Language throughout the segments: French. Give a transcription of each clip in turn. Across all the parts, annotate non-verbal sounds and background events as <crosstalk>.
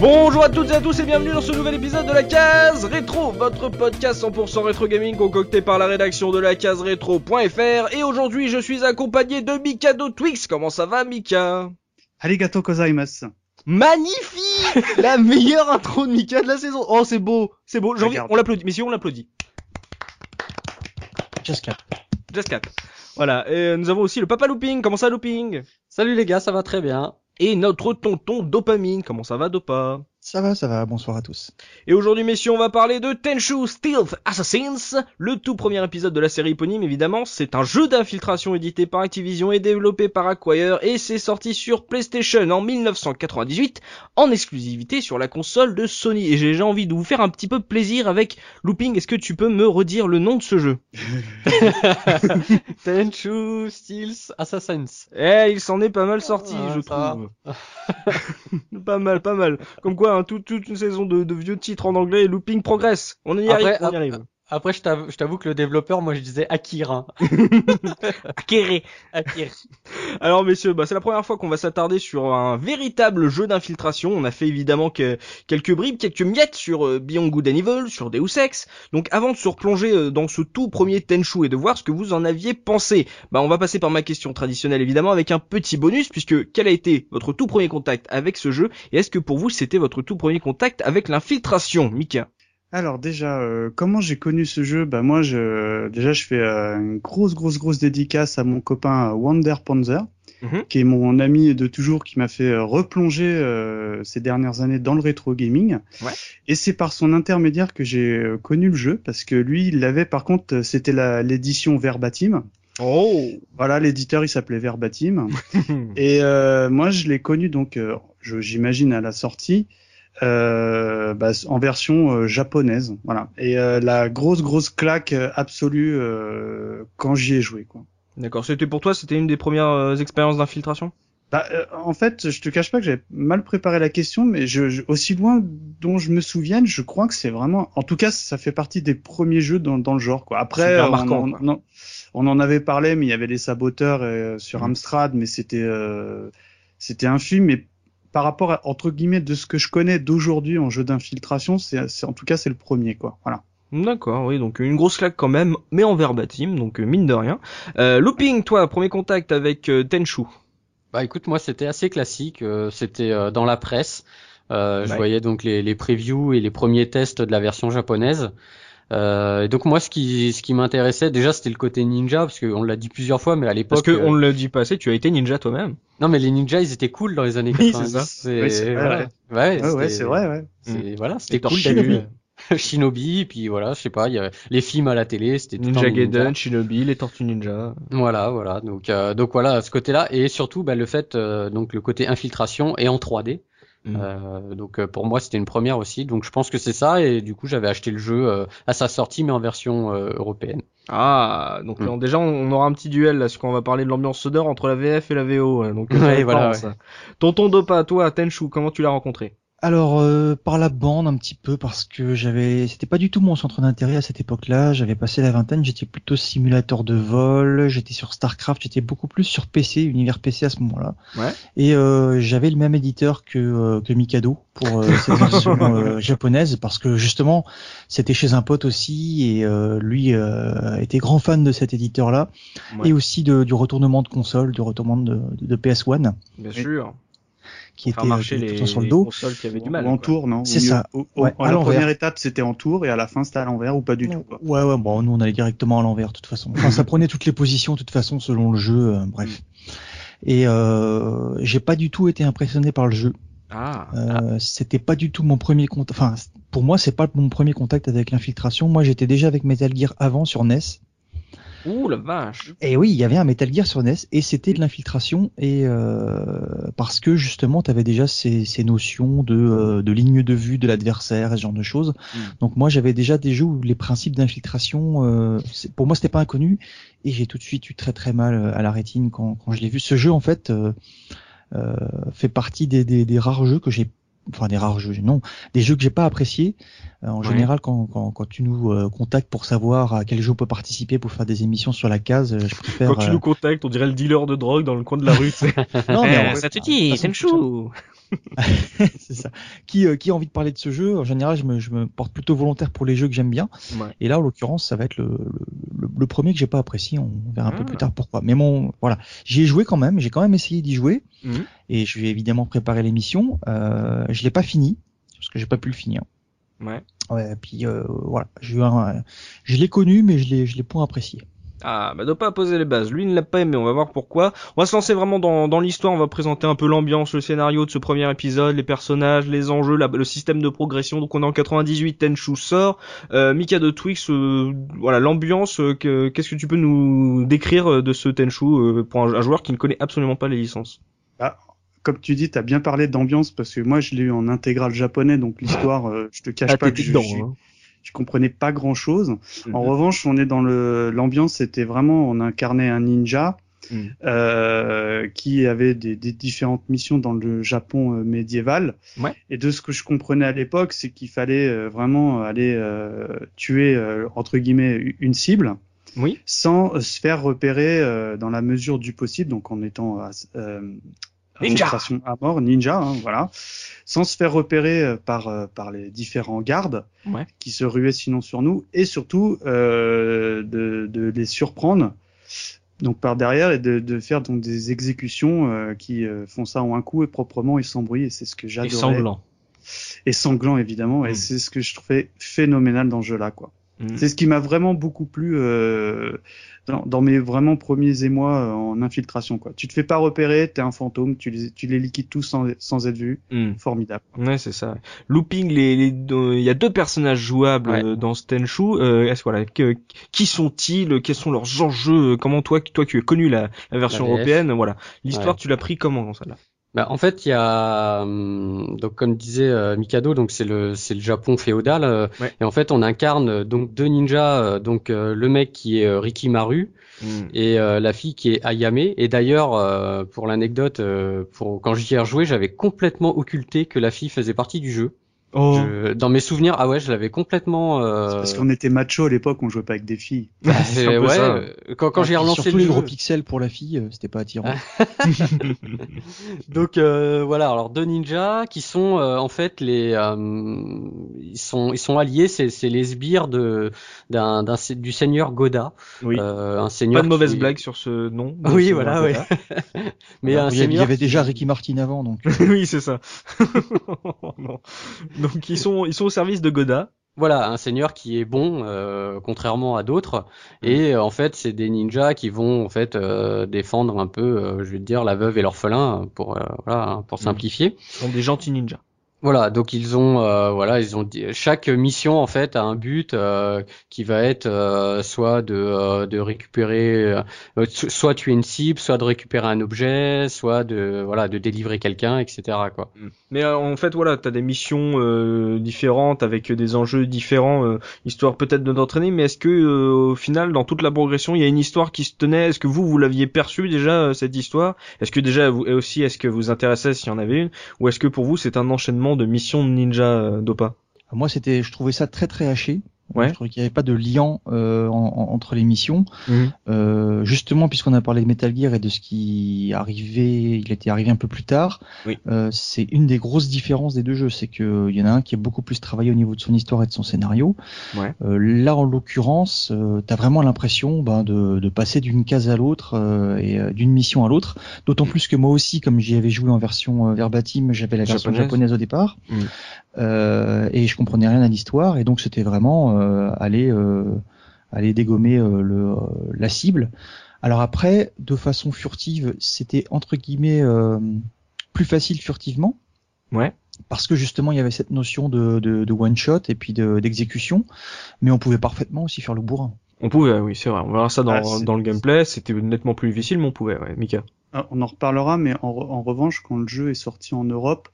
Bonjour à toutes et à tous et bienvenue dans ce nouvel épisode de la case rétro, votre podcast 100% rétro gaming concocté par la rédaction de la case rétro.fr et aujourd'hui je suis accompagné de Mikado Twix. Comment ça va Mika? Arigato gozaimasu. Magnifique <laughs> La meilleure intro de Mika de la saison. Oh c'est beau, c'est beau. J'ai envie, on l'applaudit. Mais si on l'applaudit. Just cap. Just cap. Voilà. Et nous avons aussi le Papa Looping. Comment ça Looping? Salut les gars, ça va très bien. Et notre tonton Dopamine. Comment ça va Dopa? Ça va, ça va, bonsoir à tous. Et aujourd'hui, messieurs, on va parler de Tenchu Stealth Assassins, le tout premier épisode de la série éponyme, évidemment. C'est un jeu d'infiltration édité par Activision et développé par Acquire, et c'est sorti sur PlayStation en 1998, en exclusivité sur la console de Sony. Et j'ai déjà envie de vous faire un petit peu plaisir avec Looping. Est-ce que tu peux me redire le nom de ce jeu? <laughs> Tenchu Steels Assassins. Eh, il s'en est pas mal sorti, Ah, je trouve. <laughs> pas mal, pas mal. Comme quoi, hein, toute, toute une saison de, de vieux titres en anglais, et Looping progresse. On y Après, arrive, on y arrive. Après, je t'avoue, je t'avoue que le développeur, moi je disais Akira. <laughs> Acquéré. Akira. Alors messieurs, bah, c'est la première fois qu'on va s'attarder sur un véritable jeu d'infiltration. On a fait évidemment que quelques bribes, quelques miettes sur euh, Beyond Good and Evil, sur Deus Ex. Donc avant de se replonger euh, dans ce tout premier Tenchu et de voir ce que vous en aviez pensé, bah on va passer par ma question traditionnelle évidemment avec un petit bonus puisque quel a été votre tout premier contact avec ce jeu et est-ce que pour vous c'était votre tout premier contact avec l'infiltration, Mika? Alors déjà, euh, comment j'ai connu ce jeu? Bah moi, je, déjà, je fais euh, une grosse, grosse, grosse dédicace à mon copain euh, Wander Panzer, Mhm. qui est mon ami de toujours, qui m'a fait replonger euh, ces dernières années dans le rétro gaming. Ouais. Et c'est par son intermédiaire que j'ai connu le jeu, parce que lui, il l'avait. Par contre, c'était la- l'édition Verbatim. Oh Voilà, l'éditeur, il s'appelait Verbatim. <laughs> Et euh, moi, je l'ai connu donc, euh, je- j'imagine à la sortie, bah, en version euh, japonaise, voilà. Et euh, la grosse grosse claque euh, absolue euh, quand j'y ai joué, quoi. D'accord, c'était pour toi, c'était une des premières euh, expériences d'infiltration? Bah, euh, en fait, je te cache pas que j'avais mal préparé la question, mais je, je- aussi loin dont je me souvienne, je crois que c'est vraiment, en tout cas, ça fait partie des premiers jeux dans, dans le genre, quoi. Après, on, marquant, on- quoi. on- on en avait parlé, mais il y avait les saboteurs euh, sur Mhm. Amstrad, mais c'était, euh, c'était un film, mais par rapport à, entre guillemets, de ce que je connais d'aujourd'hui en jeu d'infiltration, c'est, c'est- en tout cas, c'est le premier, quoi. Voilà. D'accord, oui, donc une grosse claque quand même, mais en verbatim, donc euh, mine de rien. Euh, Looping, toi, premier contact avec euh, Tenchu. Bah écoute, moi c'était assez classique. euh, c'était euh, dans la presse. Euh, Je voyais donc les, les previews et les premiers tests de la version japonaise. Euh, et donc moi, ce qui, ce qui m'intéressait déjà, c'était le côté ninja, parce qu'on l'a dit plusieurs fois, mais à Parce l'époque, que euh, on ne le dit pas assez, tu as été ninja toi-même. non, mais les ninjas, ils étaient cool dans les années Oui, 90. c'est Oui, c'est vrai. Ouais, Ouais, ouais, c'était- c'est vrai, ouais. c'est- Voilà, c'était cool. Euh, Shinobi, puis voilà, je sais pas, il y avait les films à la télé, c'était Ninja. Gaiden, Shinobi, les Tortues Ninja. Voilà, voilà. Donc, euh, donc voilà, ce côté-là, et surtout bah, le fait, euh, donc le côté infiltration et en 3D. Mm. Euh, donc euh, pour moi, c'était une première aussi. Donc je pense que c'est ça, et du coup j'avais acheté le jeu euh, à sa sortie, mais en version euh, européenne. Ah, donc Mm. déjà on aura un petit duel là, parce qu'on va parler de l'ambiance sonore entre la VF et la VO. <laughs> ouais, donc, Ouais, voilà, marrant, ouais. Tonton Dopa, toi, Tenchu, comment tu l'as rencontré? Alors euh, par la bande un petit peu parce que j'avais c'était pas du tout mon centre d'intérêt à cette époque-là, j'avais passé la vingtaine, j'étais plutôt simulateur de vol, j'étais sur Starcraft, j'étais beaucoup plus sur PC, univers PC à ce moment-là. Ouais. Et euh, j'avais le même éditeur que euh, que Mikado pour euh, cette <laughs> version euh, japonaise parce que justement, c'était chez un pote aussi et euh, lui euh, était grand fan de cet éditeur-là Ouais. et aussi de, du retournement de console, du retournement de, de PS1 Bien sûr. Qui Faire était marcher euh, les, tout le temps sur le dos. qui avaient du mal. ou en quoi. tour, non C'est ça. au- au- Ouais, en à la première étape, c'était en tour, et à la fin, c'était à l'envers ou pas du tout, quoi. Ouais, ouais, bon, nous on allait directement à l'envers de toute façon. Enfin, ça prenait toutes les positions de toute façon selon le jeu, euh, bref. Et euh, j'ai pas du tout été impressionné par le jeu. Ah, Euh, C'était pas du tout mon premier contact. Enfin, pour moi, c'est pas mon premier contact avec l'infiltration. Moi, j'étais déjà avec Metal Gear avant sur NES. Ouh la vache. Et oui, il y avait un Metal Gear sur NES et c'était de l'infiltration et euh, parce que justement, tu avais déjà ces, ces notions de, euh, de ligne de vue de l'adversaire et ce genre de choses. Mm. Donc moi, j'avais déjà des jeux où les principes d'infiltration, euh, pour moi, c'était pas inconnu et j'ai tout de suite eu très très mal euh, à la rétine quand, quand je l'ai vu. Ce jeu, en fait, euh, euh, fait partie des, des, des rares jeux que j'ai enfin des rares jeux, non, des jeux que j'ai pas appréciés. Euh, en Ouais. général, quand, quand, quand tu nous euh, contactes pour savoir à quel jeu on peut participer pour faire des émissions sur la case, euh, je préfère. Quand tu euh, nous contactes, on dirait le dealer de drogue dans le coin de la rue. <laughs> Non, <laughs> mais Eh, en- ça te dit, toute façon, Tenchu. <laughs> c'est ça. Qui, euh, qui a envie de parler de ce jeu? En général, je me, je me porte plutôt volontaire pour les jeux que j'aime bien. Ouais. Et là, en l'occurrence, ça va être le, le, le premier que j'ai pas apprécié. On verra un peu Ah. plus tard pourquoi. Mais bon, voilà, j'y ai joué quand même. J'ai quand même essayé d'y jouer. Mhm. Et je vais évidemment préparer l'émission. Euh, je l'ai pas fini parce que j'ai pas pu le finir. Ouais. Ouais, puis euh, voilà, j'ai eu un- je l'ai connu, mais je l'ai, je l'ai point apprécié. Ah, bah doit pas poser les bases. Lui, il ne l'a pas aimé. On va voir pourquoi. On va se lancer vraiment dans, dans l'histoire. On va présenter un peu l'ambiance, le scénario de ce premier épisode, les personnages, les enjeux, la- le système de progression. Donc on est en 98, Tenchu sort. Euh, Mika de Twix, euh, voilà l'ambiance. euh, que- Qu'est-ce que tu peux nous décrire euh, de ce Tenchu euh, pour un, un joueur qui ne connaît absolument pas les licences? Comme tu dis, t'as bien parlé d'ambiance parce que moi je l'ai eu en intégral japonais, donc l'histoire, euh, je te cache pas que je, hein. je comprenais pas grand chose. En Mhm. revanche, on est dans le l'ambiance, c'était vraiment on incarnait un ninja Mhm. euh, qui avait des, des différentes missions dans le Japon euh, médiéval. Ouais. Et de ce que je comprenais à l'époque, c'est qu'il fallait vraiment aller tuer entre guillemets une cible Oui. sans se faire repérer euh, dans la mesure du possible, donc en étant euh. Infiltration à mort, ninja, hein, voilà, sans se faire repérer euh, par euh, par les différents gardes Ouais. qui se ruaient sinon sur nous, et surtout euh, de, de les surprendre donc par derrière et de, de faire donc des exécutions euh, qui euh, font ça en un coup et proprement et sans bruit et c'est ce que Et j'adorais sanglant. et sanglant évidemment et Mm. c'est ce que je trouvais phénoménal dans ce jeu là quoi Mhm. c'est ce qui m'a vraiment beaucoup plu euh, dans, dans mes vraiment premiers émois euh, en infiltration. Quoi. Tu te fais pas repérer, t'es un fantôme, tu les, tu les liquides tous sans, sans être vu. Mhm. Formidable. Ouais, c'est ça. Looping, les, les, deux- il y a deux personnages jouables Ouais. euh, dans ce Tenchu. Euh, est-ce voilà, que, qui sont-ils Quels sont leurs enjeux Comment toi, toi qui as connu la, la version La européenne, voilà, l'histoire, Ouais. tu l'as pris comment dans celle-là? Bah, en fait, il y a hum, donc comme disait euh, Mikado, donc c'est le c'est le Japon féodal euh, Ouais. et en fait on incarne euh, donc deux ninjas, euh, donc le mec qui est euh, Rikimaru et euh, la fille qui est Ayame. Et d'ailleurs, pour l'anecdote, pour quand j'y ai rejoué, j'avais complètement occulté que la fille faisait partie du jeu. Oh, Je- dans mes souvenirs, ah ouais, je l'avais complètement. Euh... C'est Parce qu'on était macho à l'époque, on jouait pas avec des filles. <laughs> bah, ouais, ça. quand quand j'ai relancé surtout le les jeu. gros pixels pour la fille, euh, c'était pas attirant. <laughs> <laughs> Donc euh, voilà, alors deux ninjas qui sont euh, en fait les euh, ils sont ils sont alliés, c'est c'est les sbires de d'un du seigneur Goda, oui. euh, un seigneur Pas de mauvaise qui- blague sur ce nom. Oui, Ce- voilà, oui. Mais Alors, un il y avait- il y seigneur avait qui- déjà Ricky Martin avant, donc. oui, c'est ça. non. Donc <laughs> ils sont, ils sont au service de Goda. Voilà, un seigneur qui est bon, euh, contrairement à d'autres. Et euh, en fait, c'est des ninjas qui vont en fait euh, défendre un peu, euh, je vais te dire, la veuve et l'orphelin pour euh, voilà, hein, pour Mhm. simplifier. Ce sont des gentils ninjas. Voilà, donc ils ont euh, voilà, ils ont chaque mission en fait a un but euh, qui va être euh, soit de euh, de récupérer euh, so- soit tuer une cible, soit de récupérer un objet, soit de voilà, de délivrer quelqu'un, etc. quoi. Mais euh, en fait, voilà, t'as des missions différentes avec des enjeux différents, histoire peut-être de t'entraîner. Mais est-ce que au final, dans toute la progression, il y a une histoire qui se tenait? Est-ce que vous, vous l'aviez perçue déjà cette histoire? Est-ce que déjà, vous, aussi, est-ce que vous intéressait s'il y en avait une, ou est-ce que pour vous, c'est un enchaînement de missions de ninja euh, Dopa Moi, c'était, je trouvais ça très très haché. Ouais. Je trouvais qu'il n'y avait pas de lien euh, en- en- entre les missions. Euh, justement, puisqu'on a parlé de Metal Gear et de ce qui arrivait, il était arrivé un peu plus tard. Oui. euh, c'est une des grosses différences des deux jeux, c'est que il y en a un qui est beaucoup plus travaillé au niveau de son histoire et de son scénario. Ouais. Là, en l'occurrence, euh, t'as vraiment l'impression ben, de, de passer d'une case à l'autre et d'une mission à l'autre. D'autant plus que moi aussi, comme j'y avais joué en version verbatim, j'avais la version Japonaise. japonaise au départ Mm. euh, et je comprenais rien à l'histoire et donc c'était vraiment aller euh, aller dégommer euh, le, euh, la cible. Alors après, de façon furtive, c'était entre guillemets euh, plus facile furtivement Ouais. parce que justement il y avait cette notion de, de, de one shot et puis de- d'exécution, mais on pouvait parfaitement aussi faire le bourrin. On pouvait, oui, c'est vrai. On verra ça dans, Ah, dans le gameplay. C'était nettement plus difficile, mais on pouvait, ouais. Mika. Ah, On en reparlera, mais en, re- en revanche, quand le jeu est sorti en Europe,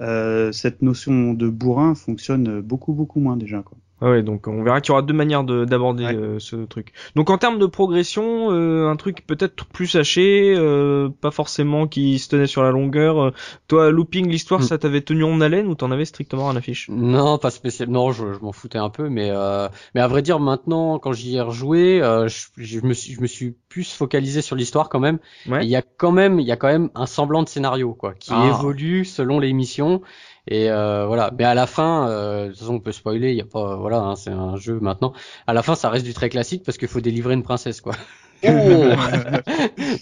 euh, cette notion de bourrin fonctionne beaucoup beaucoup moins déjà. Quoi. Ah ouais, donc on verra qu'il y aura deux manières de- d'aborder Ouais. euh, ce truc. Donc en termes de progression, euh, un truc peut-être plus haché, euh, pas forcément qui se tenait sur la longueur. Euh, Toi, looping l'histoire, Hmm. ça t'avait tenu en haleine ou t'en avais strictement rien à fiche? Non, pas spécialement. Non, je, je m'en foutais un peu, mais euh, mais à vrai dire, maintenant, quand j'y ai rejoué, euh, je, je me suis je me suis plus focalisé sur l'histoire quand même. Ouais. Il y a quand même il y a quand même un semblant de scénario quoi, qui Ah. évolue selon les missions. Et euh, voilà. Mais à la fin, euh, de toute façon, on peut spoiler. Il y a pas voilà, hein, c'est un jeu maintenant. À la fin, ça reste du très classique parce qu'il faut délivrer une princesse quoi. <laughs>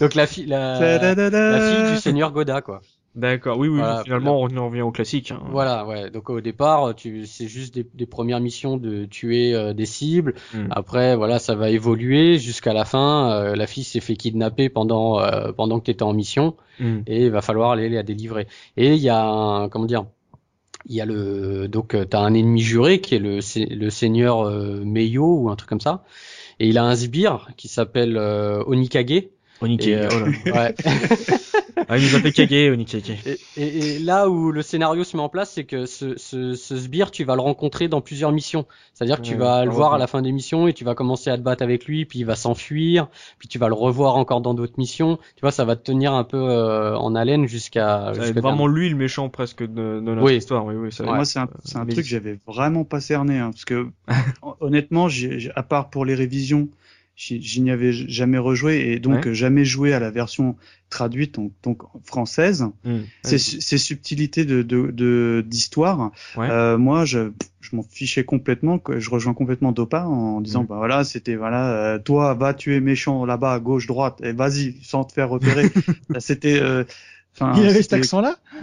Donc la fille la, la fille du seigneur Goda quoi. D'accord, oui, oui, Voilà. finalement on en revient au classique. hein. Voilà, ouais. Donc au départ, tu, c'est juste des, des premières missions de tuer euh, des cibles. Mm. Après, voilà, ça va évoluer jusqu'à la fin. Euh, la fille s'est fait kidnapper pendant euh, pendant que tu étais en mission Hmm. et il va falloir aller la délivrer. Et il y a un, comment dire, il y a le donc euh, t'as un ennemi juré qui est le le seigneur euh, Meiyo ou un truc comme ça. Et il a un sbire qui s'appelle euh, Onikage. Onikage, Et, euh, oh ouais. <laughs> Ah, il nous a fait caguer, Onikage. Et, et- et là où le scénario se met en place, c'est que ce, ce, ce sbire, tu vas le rencontrer dans plusieurs missions. C'est-à-dire que tu Ouais, vas le voir à la fin des missions et tu vas commencer à te battre avec lui, puis il va s'enfuir, puis tu vas le revoir encore dans d'autres missions. Tu vois, ça va te tenir un peu euh, en haleine jusqu'à. Être vraiment lui le méchant presque de, de notre Oui. histoire. Oui, oui, ça Moi, c'est un, c'est un truc que j'avais vraiment pas cerné, hein, parce que <laughs> hon- honnêtement, j'ai- j'ai- à part pour les révisions, j'y j'y n'y avais jamais rejoué et donc Ouais. jamais joué à la version traduite, donc, donc française. Hmm. Ces, ces subtilités de de- de- d'histoire, Ouais. euh, moi, je, je m'en fichais complètement. que Je rejoins complètement Dopa en disant, Mm. bah voilà, c'était voilà, euh, toi, va tuer méchant là-bas à gauche, droite, et vas-y, sans te faire repérer. <laughs> C'était, euh, enfin, Il avait cet accent-là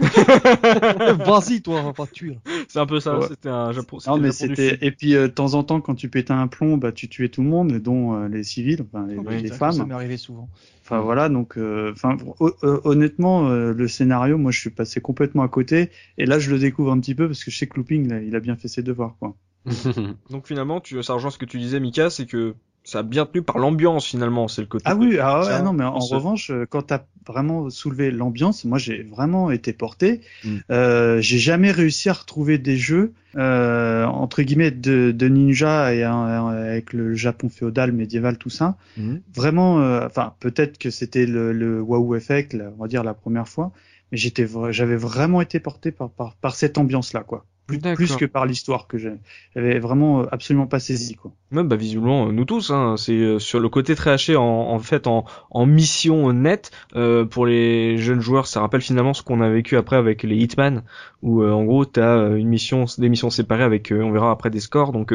<laughs> <laughs> Vas-y, toi, on va pas te tuer. C'est un peu ça. Ouais. C'était un Japon. Non, mais c'était et puis euh, de temps en temps quand tu pétais un plomb, bah tu tuais tout le monde, dont euh, les civils, enfin les, Oui, les Ça femmes. m'est arrivé souvent. Enfin voilà, donc euh, enfin ho- ho- honnêtement euh, le scénario, moi je suis passé complètement à côté et là je le découvre un petit peu parce que je sais que Looping là, il a bien fait ses devoirs quoi. <laughs> Donc finalement, tu, ça rejoint ce que tu disais, Mika, c'est que ça a bien tenu par l'ambiance finalement. C'est le côté. Ah oui, ah ouais, Ça, non mais en revanche euh, quand t'as vraiment soulevé l'ambiance, moi j'ai vraiment été porté. Mm. Euh, j'ai jamais réussi à retrouver des jeux euh, entre guillemets de, de ninja et avec le Japon féodal médiéval tout ça. Mhm. vraiment, euh, enfin peut-être que c'était le, le wow effect, on va dire la première fois, mais j'étais, j'avais vraiment été porté par par, par cette ambiance-là, quoi. Plus, plus que par l'histoire que j'avais vraiment euh, absolument pas saisi, quoi. Ouais, bah visiblement euh, nous tous hein, c'est euh, sur le côté très haché en, en fait en, en mission nette euh, pour les jeunes joueurs ça rappelle finalement ce qu'on a vécu après avec les Hitman où euh, en gros t'as euh, une mission des missions séparées avec euh, on verra après des scores donc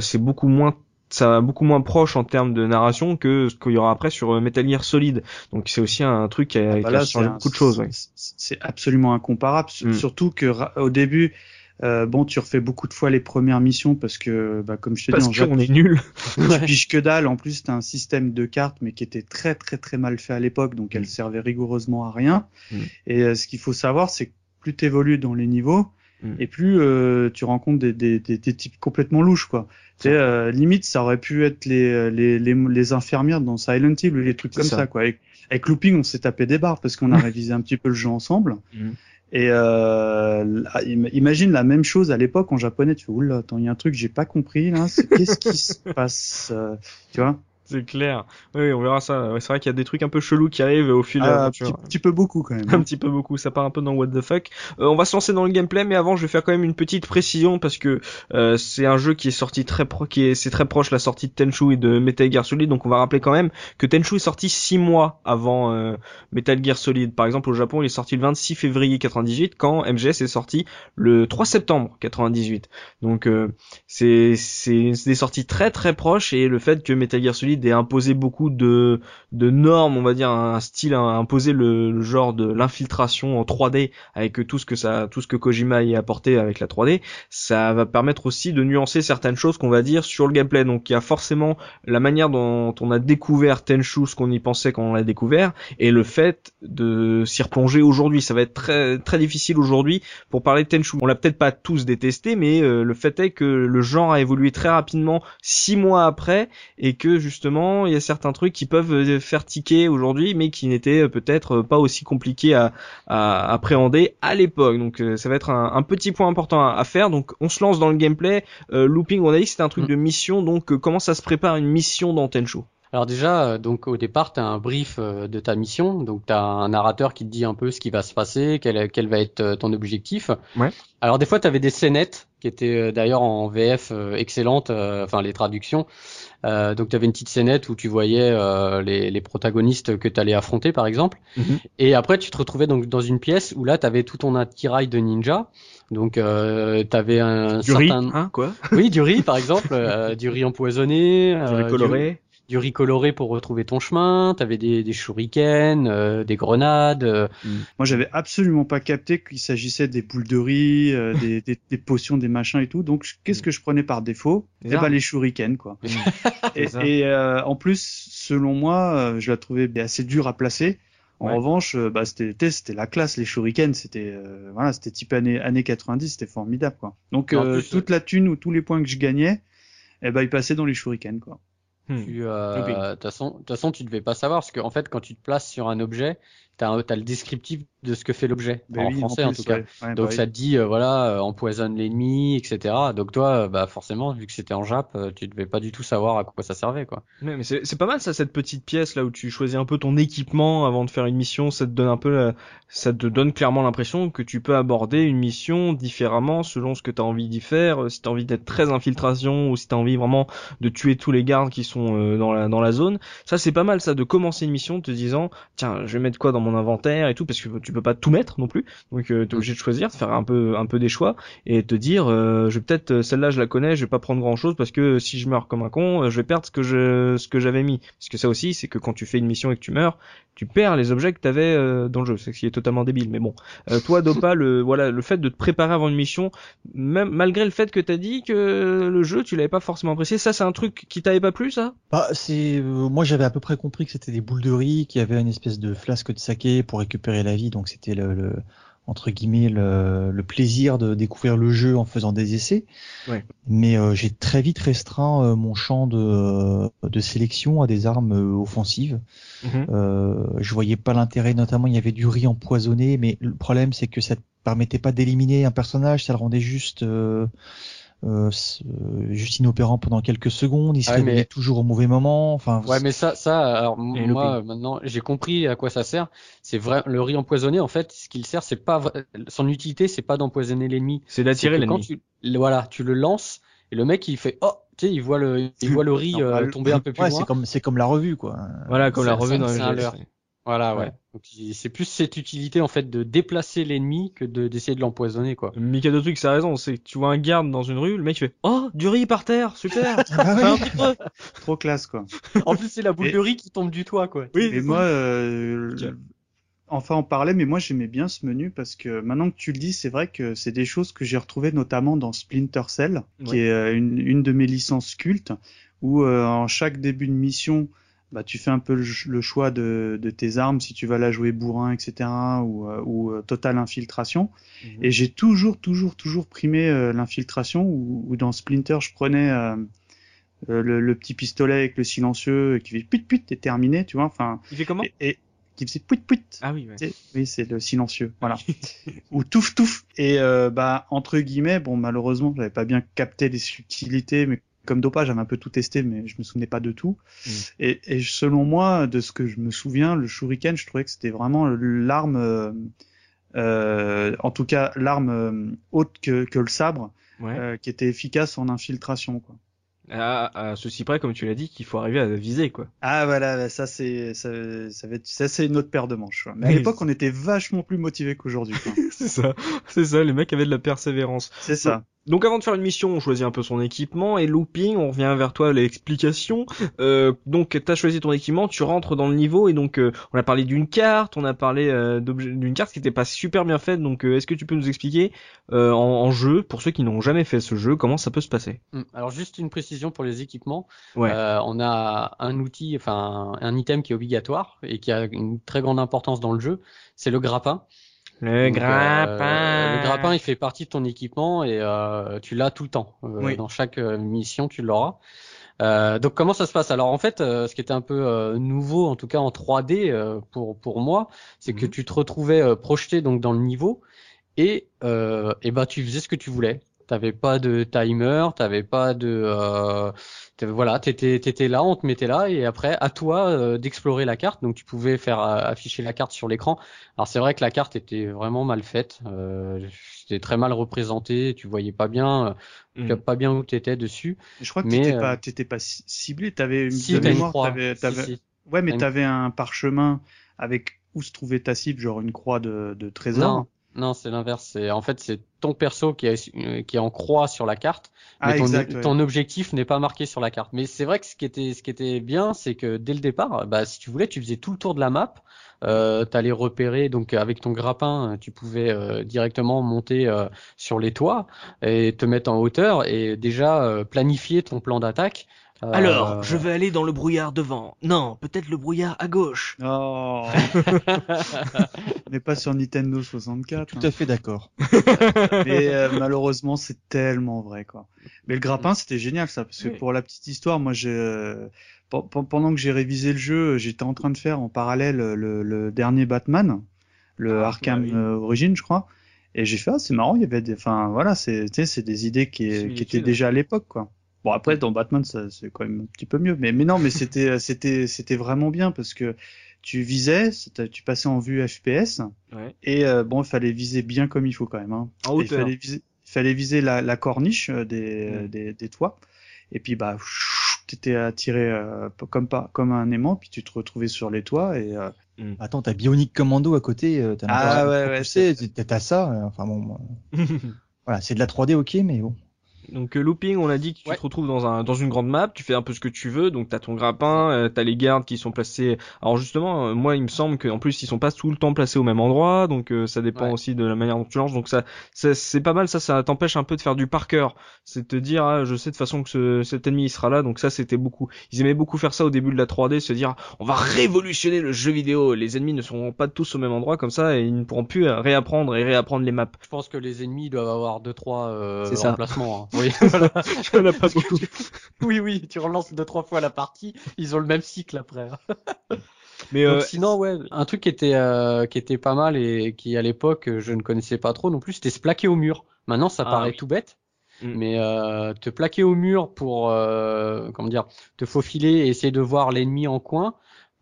c'est beaucoup moins ça va beaucoup moins proche en termes de narration que ce qu'il y aura après sur Metal Gear Solid donc c'est aussi un truc qui a, Ah, qui bah a là, changé c'est un- beaucoup de choses c'est- absolument incomparable, Mm. surtout que au début. Euh, bon, tu refais beaucoup de fois les premières missions parce que, bah, comme je te dis, parce Japon, qu'on est nul <laughs> tu piges que dalle. En plus, t'as un système de cartes, mais qui était très très très mal fait à l'époque, donc elle Mm. servait rigoureusement à rien. Mm. Et euh, ce qu'il faut savoir, c'est que plus t'évolues dans les niveaux, Mm. et plus euh, tu rencontres des, des, des, des types complètement louches, quoi. Tu sais, euh, limite, ça aurait pu être les, euh, les, les, les infirmières dans Silent Hill ou les trucs comme ça. ça, quoi. Avec, avec Looping, on s'est tapé des barres parce qu'on a <laughs> révisé un petit peu le jeu ensemble. Et euh, imagine la même chose à l'époque en japonais. Tu fais oula, attends, il y a un truc que j'ai pas compris là. Qu'est-ce qui se passe euh, Tu vois? C'est clair oui on verra ça Ouais, c'est vrai qu'il y a des trucs un peu chelous qui arrivent au fil ah, un petit, petit peu beaucoup quand même. un petit peu beaucoup, ça part un peu dans what the fuck. Euh, on va se lancer dans le gameplay, mais avant je vais faire quand même une petite précision parce que euh, c'est un jeu qui est sorti très pro, qui est c'est très proche la sortie de Tenchu et de Metal Gear Solid, donc on va rappeler quand même que Tenchu est sorti six mois avant euh, Metal Gear Solid. Par exemple au Japon, il est sorti le 26 février 98, quand MGS est sorti le 3 septembre 98. Donc euh, c'est c'est des sorties très très proches et le fait que Metal Gear Solid ait imposé beaucoup de normes, on va dire un style à imposer le, le genre de l'infiltration en 3D avec tout ce que ça tout ce que Kojima y a apporté avec la 3D, ça va permettre aussi de nuancer certaines choses qu'on va dire sur le gameplay. Donc il y a forcément la manière dont on a découvert Tenchu, ce qu'on y pensait quand on l'a découvert et le fait de s'y replonger aujourd'hui, ça va être très très difficile aujourd'hui pour parler de Tenchu. On l'a peut-être pas tous détesté mais euh, le fait est que le genre a évolué très rapidement six mois après et que justement justement, il y a certains trucs qui peuvent faire tiquer aujourd'hui, mais qui n'étaient peut-être pas aussi compliqués à, à appréhender à l'époque. Donc ça va être un, un petit point important à, faire. Donc on se lance dans le gameplay. looping, on a dit que c'était un truc mm. de mission. Donc comment ça se prépare une mission dans Tenchu alors déjà, euh, donc au départ, tu as un brief euh, de ta mission, donc tu as un narrateur qui te dit un peu ce qui va se passer, quel, quel va être euh, ton objectif. Ouais. Alors des fois, tu avais des scénettes qui étaient d'ailleurs en VF excellentes, enfin les traductions. Euh, donc tu avais une petite scénette où tu voyais les, les, protagonistes que tu allais affronter, par exemple. Mhm. Et après, tu te retrouvais donc dans une pièce où là, tu avais tout ton attirail de ninja. Donc euh, tu avais un du certain... riz, hein, quoi Oui, du riz, par exemple, du riz empoisonné, du riz coloré du riz coloré pour retrouver ton chemin, t'avais des, des shurikens, euh, des grenades. Euh. Mm. Moi, j'avais absolument pas capté qu'il s'agissait des boules de riz, euh, <laughs> des, des, des, potions, des machins et tout. Donc, qu'est-ce que je prenais par défaut? Eh ben, les shurikens, quoi. Mm. <laughs> et, et en plus, selon moi, je la trouvais assez dure à placer. En revanche, bah, c'était c'était la classe les shurikens, c'était voilà, c'était type année années 90, c'était formidable quoi. Donc toute la thune ou tous les points que je gagnais, eh ben ils passaient dans les shurikens quoi. Hmm. Euh, de toute façon, façon, tu devais pas savoir parce qu'en en fait, quand tu te places sur un objet, t'as as le descriptif de ce que fait l'objet en français en, tout cas. Donc bah ça te dit euh, voilà euh, empoisonne l'ennemi, etc. Donc toi, euh, bah forcément vu que c'était en Jap, tu devais pas du tout savoir à quoi ça servait quoi. Mais, mais c'est pas mal ça cette petite pièce là où tu choisis un peu ton équipement avant de faire une mission. Ça te donne un peu, ça te donne clairement l'impression que tu peux aborder une mission différemment selon ce que t'as envie d'y faire. Si t'as envie d'être très infiltration ou si t'as envie vraiment de tuer tous les gardes qui sont dans la dans la zone. Ça c'est pas mal ça de commencer une mission te disant tiens je vais mettre quoi dans mon inventaire et tout parce que tu peux pas tout mettre non plus. Donc euh, tu es obligé de choisir, de faire un peu un peu des choix et te dire euh, je vais peut-être euh, celle-là je la connais, je vais pas prendre grand-chose parce que si je meurs comme un con, euh, je vais perdre ce que je ce que j'avais mis. Parce que ça aussi c'est que quand tu fais une mission et que tu meurs, tu perds les objets que tu avais dans le jeu, c'est ce qui est totalement débile mais bon. toi Dopa le <laughs> voilà, le fait de te préparer avant une mission même malgré le fait que tu as dit que le jeu tu l'avais pas forcément apprécié, ça c'est un truc qui t'avait pas plu ça? Bah c'est moi j'avais à peu près compris que c'était des boules de riz qui avaient une espèce de flasque de pour récupérer la vie donc c'était le, entre guillemets le, plaisir de découvrir le jeu en faisant des essais. Mais euh, j'ai très vite restreint euh, mon champ de, de sélection à des armes euh, offensives. Mhm. je voyais pas l'intérêt, notamment il y avait du riz empoisonné, mais le problème c'est que ça permettait pas d'éliminer un personnage, ça le rendait juste euh, euh, juste inopérant pendant quelques secondes, il se réveillait toujours au mauvais moment. Enfin, ouais, mais ça, ça, alors moi maintenant, j'ai compris à quoi ça sert. C'est vrai, le riz empoisonné, en fait, ce qu'il sert, c'est pas son utilité, c'est pas d'empoisonner l'ennemi, c'est d'attirer l'ennemi. Tu, voilà, tu le lances et le mec il fait oh tu sais, il voit le, il voit le riz euh, tomber un peu plus ouais, loin. C'est comme, c'est comme la revue, quoi. Voilà, comme la revue dans le jeu. Voilà, ouais. C'est plus cette utilité en fait de déplacer l'ennemi que de d'essayer de l'empoisonner quoi. Mikado truc, ça a raison, c'est que tu vois un garde dans une rue, le mec fait "Oh, du riz par terre, super." <laughs> Ah Trop classe quoi. en plus, c'est la boule de riz qui tombe du toit quoi. Oui. Et moi euh, enfin on parlait mais moi j'aimais bien ce menu parce que maintenant que tu le dis, c'est vrai que c'est des choses que j'ai retrouvées notamment dans Splinter Cell, qui est euh, une, une de mes licences cultes où euh, en chaque début de mission bah, tu fais un peu le, choix de, de, tes armes, si tu vas la jouer bourrin, etc., ou, euh, ou euh, totale infiltration. Mhm. Et j'ai toujours, toujours, toujours primé euh, l'infiltration, ou, dans Splinter, je prenais le, le, petit pistolet avec le silencieux qui fait put put et terminé, tu vois. Enfin. Il fait comment? Et, qui faisait put put. Ah oui, ouais. Oui, c'est le silencieux, voilà. <laughs> ou touf touf. Et bah entre guillemets, bon malheureusement, j'avais pas bien capté les subtilités, mais comme dopage, j'avais un peu tout testé, mais je me souvenais pas de tout. Mm. Et, et, selon moi, de ce que je me souviens, le shuriken, je trouvais que c'était vraiment l'arme, euh, euh en tout cas l'arme euh, haute que, que, le sabre, euh, qui était efficace en infiltration. Quoi. À, à ceci près, comme tu l'as dit, qu'il faut arriver à viser, quoi. Ah voilà, ça c'est ça, ça, va être, ça c'est une autre paire de manches. Mais à l'époque, on était vachement plus motivé qu'aujourd'hui. <laughs> c'est ça, c'est ça. Les mecs avaient de la persévérance. C'est ça. Donc avant de faire une mission, on choisit un peu son équipement et looping, on revient vers toi l'explication. Euh, donc tu as choisi ton équipement, tu rentres dans le niveau et donc euh, on a parlé d'une carte, on a parlé euh, d'une carte qui n'était pas super bien faite. Donc euh, est-ce que tu peux nous expliquer en, en, jeu, pour ceux qui n'ont jamais fait ce jeu, comment ça peut se passer? Hum, Alors juste une précision pour les équipements. Ouais. on a un outil, enfin un item qui est obligatoire et qui a une très grande importance dans le jeu, c'est le grappin. Le grappin. Euh, le grappin, il fait partie de ton équipement et euh, tu l'as tout le temps. Euh, dans chaque mission, tu l'auras. Euh, donc comment ça se passe? Alors en fait, euh, ce qui était un peu euh, nouveau, en tout cas en 3D euh, pour pour moi, c'est que Mhm. tu te retrouvais projeté donc dans le niveau et et ben tu faisais ce que tu voulais. T'avais pas de timer, t'avais pas de euh, voilà, t'étais t'étais là, on te mettait là et après à toi euh, d'explorer la carte. Donc tu pouvais faire euh, afficher la carte sur l'écran. Alors c'est vrai que la carte était vraiment mal faite, euh, c'était très mal représenté, tu voyais pas bien, euh, tu Mm. pas bien où t'étais dessus. Je crois que t'étais pas, t'étais pas ci- ciblé. T'avais une Si de mémoire, t'avais- Si, si. Ouais, mais t'avais un parchemin avec où se trouvait ta cible, genre une croix de, de trésor. Non, non, c'est l'inverse. C'est en fait c'est ton perso qui est euh, qui est en croix sur la carte, mais Ah, ton, exact. ouais. ton objectif n'est pas marqué sur la carte. Mais c'est vrai que ce qui était ce qui était bien, c'est que dès le départ, bah si tu voulais, tu faisais tout le tour de la map. Euh, t'allais repérer donc avec ton grappin, tu pouvais euh, directement monter euh, sur les toits et te mettre en hauteur et déjà euh, planifier ton plan d'attaque. Euh, Alors, je vais aller dans le brouillard devant. Non, peut-être le brouillard à gauche. Oh, on <laughs> n'est pas sur Nintendo 64. Tout hein. à fait d'accord. <laughs> Mais euh, malheureusement, c'est tellement vrai, quoi. Mais le grappin, c'était génial, ça, parce que Oui. pour la petite histoire, moi, j'ai euh, pe- pe- pendant que j'ai révisé le jeu, j'étais en train de faire en parallèle le, le dernier Batman, le Ah, Arkham oui. Origins, je crois. Et j'ai fait, ah, c'est marrant, il y avait des, enfin, voilà, c'est, tu sais, c'est des idées qui, qui étaient déjà à l'époque, quoi. Bon, après, dans Batman, c'est quand même un petit peu mieux. Mais, mais non, mais c'était, c'était, c'était vraiment bien parce que tu visais, tu passais en vue FPS. Ouais. Et euh, bon, il fallait viser bien comme il faut quand même. Hein. En Il fallait viser, il fallait viser la, la corniche euh, des, Mm. euh, des, des toits. Et puis bah, t'étais attiré euh, comme pas comme un aimant, puis tu te retrouvais sur les toits et euh, Attends, t'as Bionic Commando à côté, euh, t'as Ah, ouais, ouais, t'as- t'as ça, euh, enfin bon, <laughs> voilà, c'est de la 3D ok, mais bon. Donc euh, looping, on a dit que tu Ouais. te retrouves dans un dans une grande map, tu fais un peu ce que tu veux, donc t'as ton grappin, euh, t'as les gardes qui sont placés. Alors justement, euh, moi il me semble qu'en plus ils sont pas tout le temps placés au même endroit, donc euh, ça dépend Ouais. aussi de la manière dont tu lances. Donc ça, ça c'est pas mal, ça ça t'empêche un peu de faire du par cœur. C'est de te dire ah, je sais de façon que ce, cet ennemi il sera là, donc ça c'était beaucoup. Ils aimaient beaucoup faire ça au début de la 3D, se dire on va révolutionner le jeu vidéo. Les ennemis ne seront pas tous au même endroit comme ça et ils ne pourront plus euh, réapprendre et réapprendre les maps. Je pense que les ennemis doivent avoir deux trois euh, C'est ça. emplacements. hein. Oui, <laughs> voilà. <laughs> Il y en a pas beaucoup. oui, oui, tu relances deux trois fois la partie, ils ont le même cycle après. <laughs> Mais Donc euh, sinon, ouais, un truc qui était euh, qui était pas mal et qui à l'époque je ne connaissais pas trop non plus, c'était se plaquer au mur. Maintenant, ça Ah, paraît oui. tout bête, Mm. mais euh, te plaquer au mur pour euh, comment dire, te faufiler et essayer de voir l'ennemi en coin.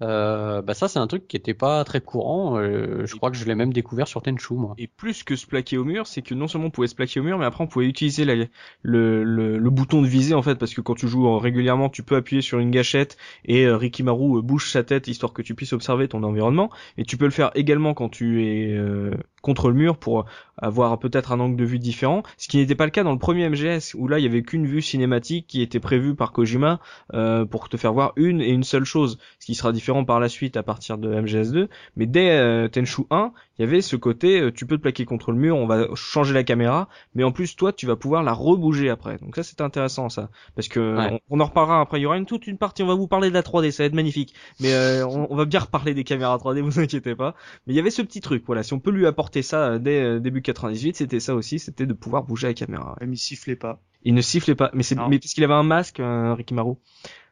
Euh, bah ça c'est un truc qui était pas très courant. euh, je crois que je l'ai même découvert sur Tenchu moi. Et plus que se plaquer au mur, c'est que non seulement on pouvait se plaquer au mur, mais après on pouvait utiliser la- le, le, le bouton de visée en fait, parce que quand tu joues régulièrement, tu peux appuyer sur une gâchette et euh, Rikimaru euh, bouge sa tête histoire que tu puisses observer ton environnement. Et tu peux le faire également quand tu es euh, contre le mur pour avoir peut-être un angle de vue différent, ce qui n'était pas le cas dans le premier MGS où là il y avait qu'une vue cinématique qui était prévue par Kojima euh, pour te faire voir une et une seule chose, ce qui sera différent par la suite à partir de MGS2. Mais dès euh, Tenchu 1, il y avait ce côté, euh, tu peux te plaquer contre le mur, on va changer la caméra, mais en plus toi tu vas pouvoir la rebouger après. Donc ça c'est intéressant ça, parce que Ouais. on, on en reparlera après. Il y aura une toute une partie, on va vous parler de la 3D, ça va être magnifique. Mais euh, on, on va bien reparler des caméras 3D, <laughs> vous inquiétez pas. Mais il y avait ce petit truc, voilà. Si on peut lui apporter ça euh, dès euh, début 98, c'était ça aussi, c'était de pouvoir bouger la caméra. même il sifflait pas. Il ne sifflait pas, mais c'est mais parce qu'il avait un masque, euh, Rikimaru.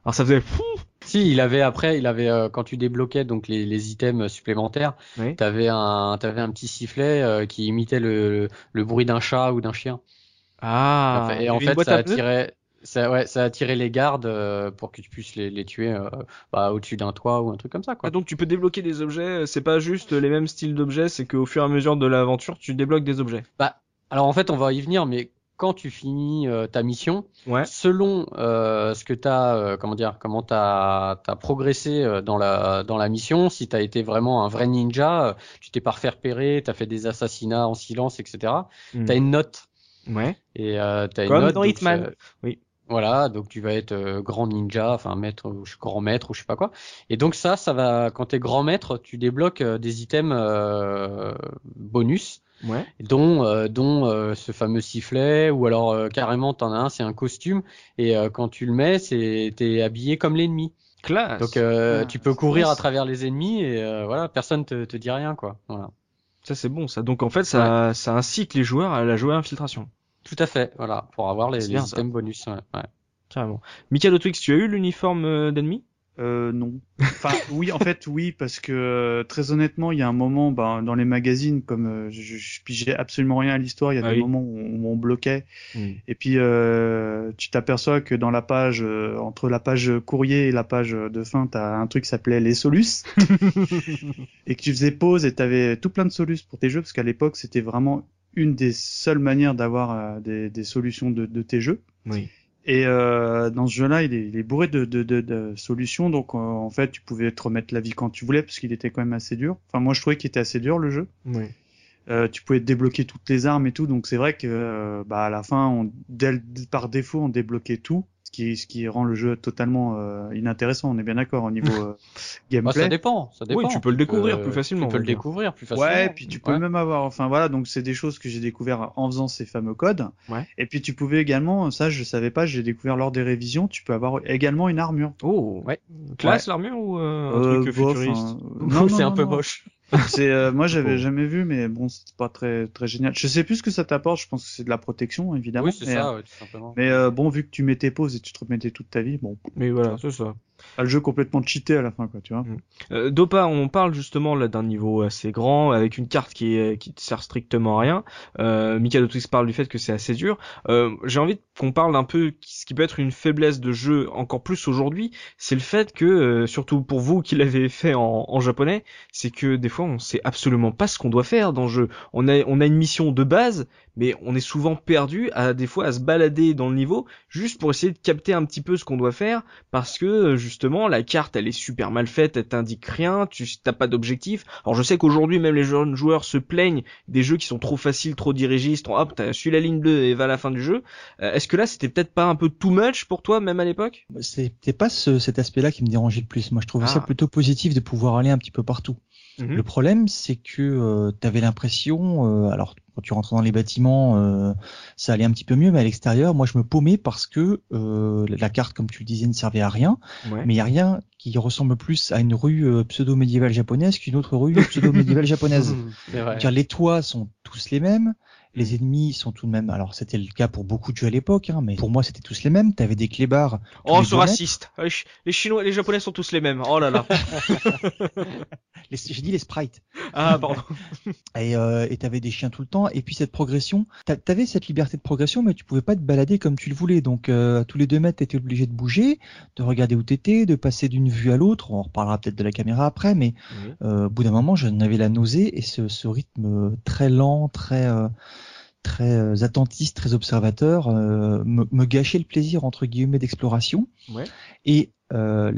Alors ça faisait fou. Si, il avait après, il avait euh, quand tu débloquais donc les, les items supplémentaires, Oui. t'avais un t'avais un petit sifflet euh, qui imitait le, le bruit d'un chat ou d'un chien. Ah. Et en fait, ça attirait ça ouais, ça attirait les gardes euh, pour que tu puisses les, les tuer euh, bah, au-dessus d'un toit ou un truc comme ça quoi. Ah, donc tu peux débloquer des objets, euh, c'est pas juste les mêmes styles d'objets, c'est qu'au fur et à mesure de l'aventure, tu débloques des objets. Alors en fait, on va y venir, mais quand tu finis euh, ta mission, Ouais. selon euh, ce que t'as, euh, comment dire, comment t'as as progressé euh, dans la dans la mission, si t'as été vraiment un vrai ninja, euh, tu t'es pas refait repérer, t'as fait des assassinats en silence, etc. Hmm. T'as une note Ouais. et euh, t'as une Comme note. dans Hitman. Oui. Voilà, donc tu vas être euh, grand ninja, enfin maître, ou grand maître ou je sais pas quoi. Et donc ça, ça va, quand t'es grand maître, tu débloques euh, des items euh, bonus Ouais. dont dont ce fameux sifflet ou alors carrément t'en as un c'est un costume et quand tu le mets c'est t'es habillé comme l'ennemi Classe. donc Ah, tu peux courir classe. à travers les ennemis et voilà personne te te dit rien quoi voilà Ça c'est bon ça. Donc en fait ça ça incite les joueurs à la jouer à infiltration. Tout à fait voilà pour avoir les, les items bonus ouais, ouais. carrément. Mikado Twix, tu as eu l'uniforme euh, d'ennemi? Euh, non. Enfin, <laughs> oui, en fait, oui, parce que euh, très honnêtement, il y a un moment, ben, dans les magazines, comme euh, je, je pigeais absolument rien à l'histoire, il y a Ah des oui. moments où, où on bloquait, et puis euh, tu t'aperçois que dans la page, euh, entre la page courrier et la page de fin, t'as un truc qui s'appelait les solus, <laughs> et que tu faisais pause et t'avais tout plein de solus pour tes jeux, parce qu'à l'époque, c'était vraiment une des seules manières d'avoir euh, des, des solutions de, de tes jeux. Oui. Et euh, dans ce jeu-là, il est, il est bourré de, de, de, de solutions. Donc euh, en fait, tu pouvais te remettre la vie quand tu voulais, parce qu'il était quand même assez dur. Enfin, moi, je trouvais qu'il était assez dur le jeu. Oui. Euh, tu pouvais débloquer toutes les armes et tout. Donc c'est vrai que euh, bah à la fin, on, dès par défaut, on débloquait tout, qui ce qui rend le jeu totalement euh, inintéressant. On est bien d'accord au niveau <laughs> euh, Bah, gameplay. ça dépend, ça dépend. tu peux le découvrir plus facilement, Tu peux le dire. découvrir plus facilement. Ouais, puis tu peux Ouais. même avoir, enfin voilà, donc c'est des choses que j'ai découvert en faisant ces fameux codes. Ouais. Et puis tu pouvais également, ça je savais pas, j'ai découvert lors des révisions, tu peux avoir également une armure. Oh. Ouais. Classe l'armure ou euh, un Euh, truc bof, futuriste hein. <laughs> Non, c'est un peu moche. C'est euh, moi j'avais Oh. jamais vu, mais bon c'est pas très très génial. Je sais plus ce que ça t'apporte. Je pense que c'est de la protection évidemment. Oui, c'est mais, ça, euh, ouais, tout simplement. Mais euh, bon, vu que tu mettais pause et tu te remettais toute ta vie, bon, Mais voilà, c'est ça. Ah, le jeu complètement cheaté à la fin, quoi, tu vois. Euh, Dopa, on parle justement là d'un niveau assez grand avec une carte qui qui ne sert strictement à rien. Euh, Mikado Twix parle du fait que c'est assez dur. Euh, J'ai envie qu'on parle d'un peu ce qui peut être une faiblesse de jeu encore plus aujourd'hui, c'est le fait que euh, surtout pour vous qui l'avez fait en, en japonais, c'est que des fois on sait absolument pas ce qu'on doit faire dans le jeu. On a on a une mission de base, mais on est souvent perdu à des fois à se balader dans le niveau juste pour essayer de capter un petit peu ce qu'on doit faire parce que justement la carte elle est super mal faite, elle t'indique rien, tu t'as pas d'objectif. Alors je sais qu'aujourd'hui même les jeunes joueurs se plaignent des jeux qui sont trop faciles, trop dirigistes, trop, hop t'as suis la ligne bleue et va à la fin du jeu. Euh, Est-ce que là c'était peut-être pas un peu too much pour toi même à l'époque? C'était pas ce- cet aspect-là qui me dérangeait le plus. Moi, je trouvais Ah. ça plutôt positif de pouvoir aller un petit peu partout. Mhm. Le problème, c'est que tu avais l'impression, euh, alors quand tu rentrais dans les bâtiments, euh, ça allait un petit peu mieux, mais à l'extérieur, moi, je me paumais parce que euh, la carte, comme tu le disais, ne servait à rien. Ouais. Mais il y a rien qui ressemble plus à une rue euh, pseudo-médiévale japonaise qu'une autre rue pseudo-médiévale <laughs> japonaise. Vrai. Car les toits sont tous les mêmes, les ennemis sont tout de même. Alors c'était le cas pour beaucoup de jeux à l'époque, hein, mais pour moi c'était tous les mêmes. T'avais des clébards. Oh les ce raciste. Les, Chi- les Chinois, les Japonais sont tous les mêmes. Oh là là. <laughs> Les- J'ai dit les sprites. ah pardon. <laughs> Et euh, t'avais des chiens tout le temps. Et puis cette progression, t'a- t'avais cette liberté de progression, mais tu pouvais pas te balader comme tu le voulais. Donc euh, tous les deux mètres, t'étais obligé de bouger, de regarder où t'étais, de passer d'une vue à l'autre. On reparlera peut-être de la caméra après, mais euh, au bout d'un moment, j'en avais la nausée et ce, ce rythme euh, très lent, très euh, très euh, attentiste, très observateur, euh, me, me gâchait le plaisir entre guillemets d'exploration. Ouais. Et euh,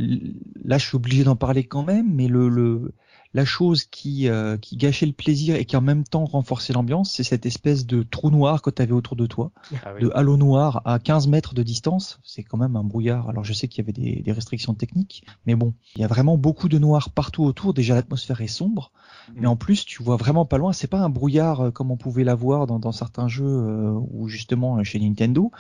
là, je suis obligé d'en parler quand même, mais le, le la chose qui euh, qui gâchait le plaisir et qui en même temps renforçait l'ambiance, c'est cette espèce de trou noir que tu avais autour de toi, Ah oui. de halo noir à 15 mètres de distance. C'est quand même un brouillard. Alors je sais qu'il y avait des, des restrictions techniques, mais bon, il y a vraiment beaucoup de noir partout autour. Déjà l'atmosphère est sombre, mais en plus tu vois vraiment pas loin. C'est pas un brouillard euh, comme on pouvait l'avoir dans, dans certains jeux euh, ou justement euh, chez Nintendo,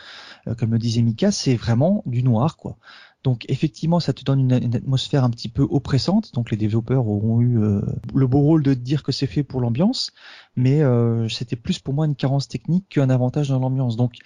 euh, comme le disait Mika, c'est vraiment du noir quoi. Donc effectivement, ça te donne une, une atmosphère un petit peu oppressante. Donc les développeurs auront eu euh, le beau rôle de te dire que c'est fait pour l'ambiance, mais euh, c'était plus pour moi une carence technique qu'un avantage dans l'ambiance. Donc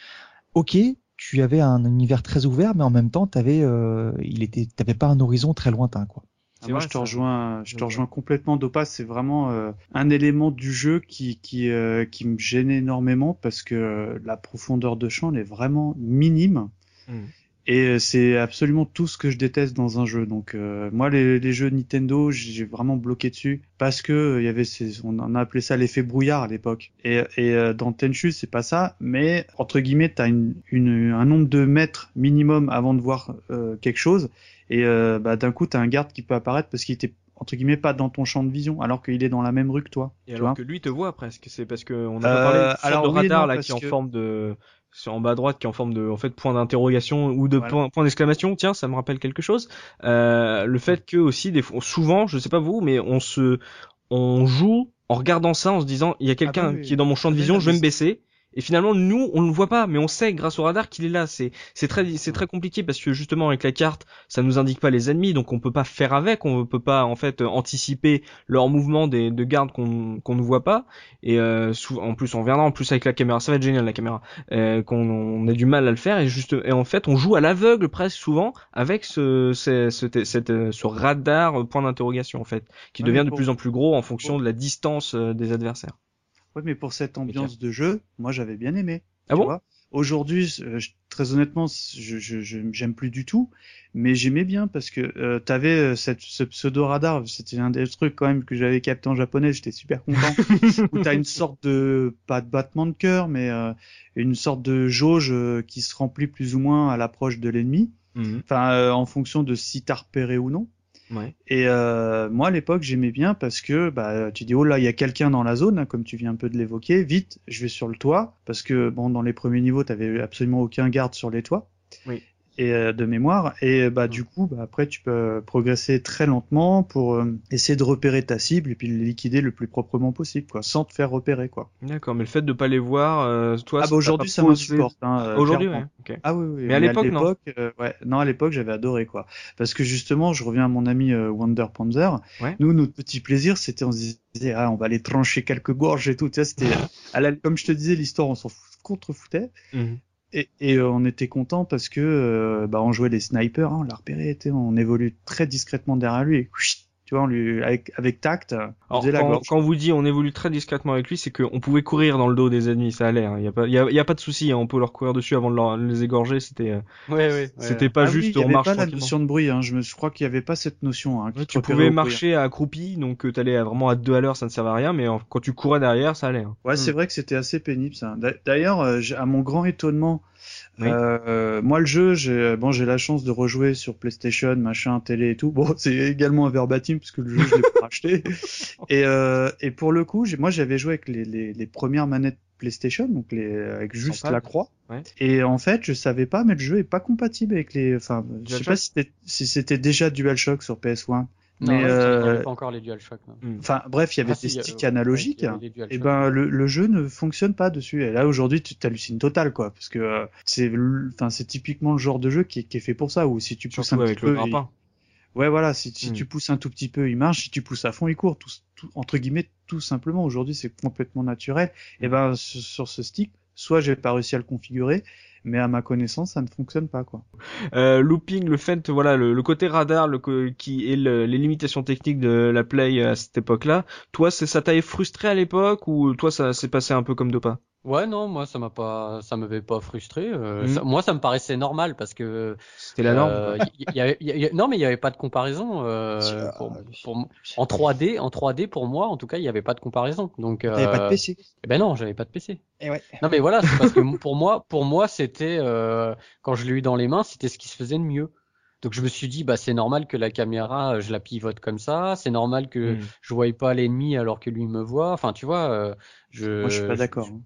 ok, tu avais un univers très ouvert, mais en même temps, t'avais, euh, il était, t'avais pas un horizon très lointain quoi. Ah, C'est moi, vrai, je te rejoins, je te rejoins complètement. Dopa, c'est vraiment euh, un élément du jeu qui qui euh, qui me gêne énormément parce que euh, la profondeur de champ elle est vraiment minime. Mm. Et euh, c'est absolument tout ce que je déteste dans un jeu. Donc euh, moi, les, les jeux Nintendo, j'ai vraiment bloqué dessus parce que euh, il y avait ces, on en a appelé ça l'effet brouillard à l'époque. Et, et euh, dans Tenchu, c'est pas ça, mais entre guillemets, t'as une, une, un nombre de mètres minimum avant de voir euh, quelque chose. Et euh, bah, d'un coup, t'as un garde qui peut apparaître parce qu'il était entre guillemets pas dans ton champ de vision, alors qu'il est dans la même rue que toi. Et alors que lui te voit presque, c'est parce que on a parlé de sorte alors de oui et radar non, là qui est en que- forme de c'est en bas à droite qui est en forme de en fait point d'interrogation ou de Voilà. point, point d'exclamation. Tiens, ça me rappelle quelque chose. Euh, le fait que aussi des fois, souvent, je sais pas vous, mais on se on joue en regardant ça en se disant il y a quelqu'un bah oui. qui est dans mon champ de vision, je vais me baisser Et finalement, nous, on ne le voit pas, mais on sait grâce au radar qu'il est là. C'est c'est très c'est très compliqué parce que justement avec la carte, ça nous indique pas les ennemis, donc on peut pas faire avec, on peut pas en fait anticiper leurs mouvements des de gardes qu'on qu'on ne voit pas. Et euh, en plus, on reviendra en plus avec la caméra, ça va être génial la caméra, euh, qu'on on a du mal à le faire et juste et en fait, on joue à l'aveugle presque souvent avec ce ce, ce, cette, ce radar point d'interrogation en fait, qui devient de plus en plus gros en fonction de la distance euh, des adversaires. Oui, mais pour cette ambiance de jeu, moi j'avais bien aimé. Ah bon? Aujourd'hui, euh, très honnêtement, je j'aime plus du tout, mais j'aimais bien parce que euh, tu avais euh, cette, ce pseudo radar, c'était un des trucs quand même que j'avais capté en japonais, j'étais super content. <laughs> où t'as une sorte de pas de battement de cœur, mais une sorte de jauge qui se remplit plus ou moins à l'approche de l'ennemi, mhm. enfin en fonction de si t'as repéré ou non. Et euh, moi à l'époque j'aimais bien parce que bah tu dis oh là il y a quelqu'un dans la zone hein, comme tu viens un peu de l'évoquer. Vite je vais sur le toit parce que bon dans les premiers niveaux t'avais absolument aucun garde sur les toits. Oui et euh, de mémoire. Et bah du coup bah, après tu peux progresser très lentement pour euh, essayer de repérer ta cible et puis le liquider le plus proprement possible quoi sans te faire repérer quoi. D'accord mais le fait de pas les voir euh, toi ah bah aujourd'hui ça m'insupporte hein, aujourd'hui ouais. ah oui, oui mais à l'époque non. ouais. Non à l'époque j'avais adoré quoi. Parce que justement je reviens à mon ami Wonder Panzer. Ouais. nous notre petit plaisir c'était on se disait ah on va aller trancher quelques gorges et tout. Tu sais c'était <laughs> comme je te disais l'histoire on s'en contrefoutait. Mmh. Et, et euh, on était content parce que euh, bah, on jouait les snipers, hein, on l'a repéré, on évolue très discrètement derrière lui. Et, tu vois, on lui, avec, avec tact. Alors, quand, quand, on vous dit on évolue très discrètement avec lui, c'est qu'on pouvait courir dans le dos des ennemis, ça allait. Il hein. y a pas, y a, y a, pas de souci, hein. on peut leur courir dessus avant de, les égorger. C'était, euh, ouais, ouais, c'était pas ah juste oui, on marche pas la notion de bruit. Hein. Je me, je crois qu'il y avait pas cette notion. Hein, tu pouvais marcher accroupi, donc euh, t'allais vraiment à deux à l'heure, ça ne servait à rien, mais quand tu courais derrière, ça allait. Hein. Ouais, c'est hmm. vrai que c'était assez pénible ça. D'ailleurs, euh, à mon grand étonnement. Euh, moi, le jeu, j'ai bon, j'ai la chance de rejouer sur PlayStation, machin, télé et tout. <laughs> Bon, c'est également un verbatim parce que le jeu, je l'ai pas acheté. <laughs> Et, euh, et pour le coup, moi, j'avais joué avec les, les, les, premières manettes PlayStation, donc les avec juste la croix. Ouais. Et en fait, je savais pas, mais le jeu est pas compatible avec les. Enfin, je sais pas si c'était si c'était déjà DualShock sur PS1. Non, mais euh... pas encore les DualShock. Enfin bref, il y avait ah, des si, sticks euh, analogiques. ouais, et ben le, le, jeu ne fonctionne pas dessus. Et là aujourd'hui, tu t'hallucines total quoi, parce que euh, c'est, enfin c'est typiquement le genre de jeu qui est, qui est fait pour ça. Ou si tu pousses Surtout un avec petit le peu, il... ouais voilà, si, si Mm. tu pousses un tout petit peu, il marche. Si tu pousses à fond, il court. Tout, tout- entre guillemets, tout simplement. Aujourd'hui, c'est complètement naturel. Et ben sur, sur ce stick, soit j'ai pas réussi à le configurer, mais à ma connaissance, ça ne fonctionne pas quoi. Euh, looping, le fait, voilà, le, côté radar, le qui le- les limitations techniques de la play à cette époque-là. Toi, c'est ça t'avait frustré à l'époque ou toi ça s'est passé un peu comme de pas? Ouais, non, moi ça m'a pas, ça m'avait pas frustré. euh, ça- moi, ça me paraissait normal parce que C'était la norme. euh, y- y avait- y- y- non, mais il y avait pas de comparaison. euh, pour, pour- en 3D, en 3D pour moi, en tout cas, il y avait pas de comparaison. Donc, T'avais pas de PC. eh ben non, j'avais pas de PC. Et ouais. Non, mais voilà, c'est parce que pour moi, pour moi, c'était quand je l'ai eu dans les mains, c'était ce qui se faisait de mieux. Donc je me suis dit, bah c'est normal que la caméra, je la pivote comme ça. C'est normal que Mm. je voyais pas l'ennemi alors que lui me voit. Enfin, tu vois, je. Moi, je suis pas d'accord. je- hein.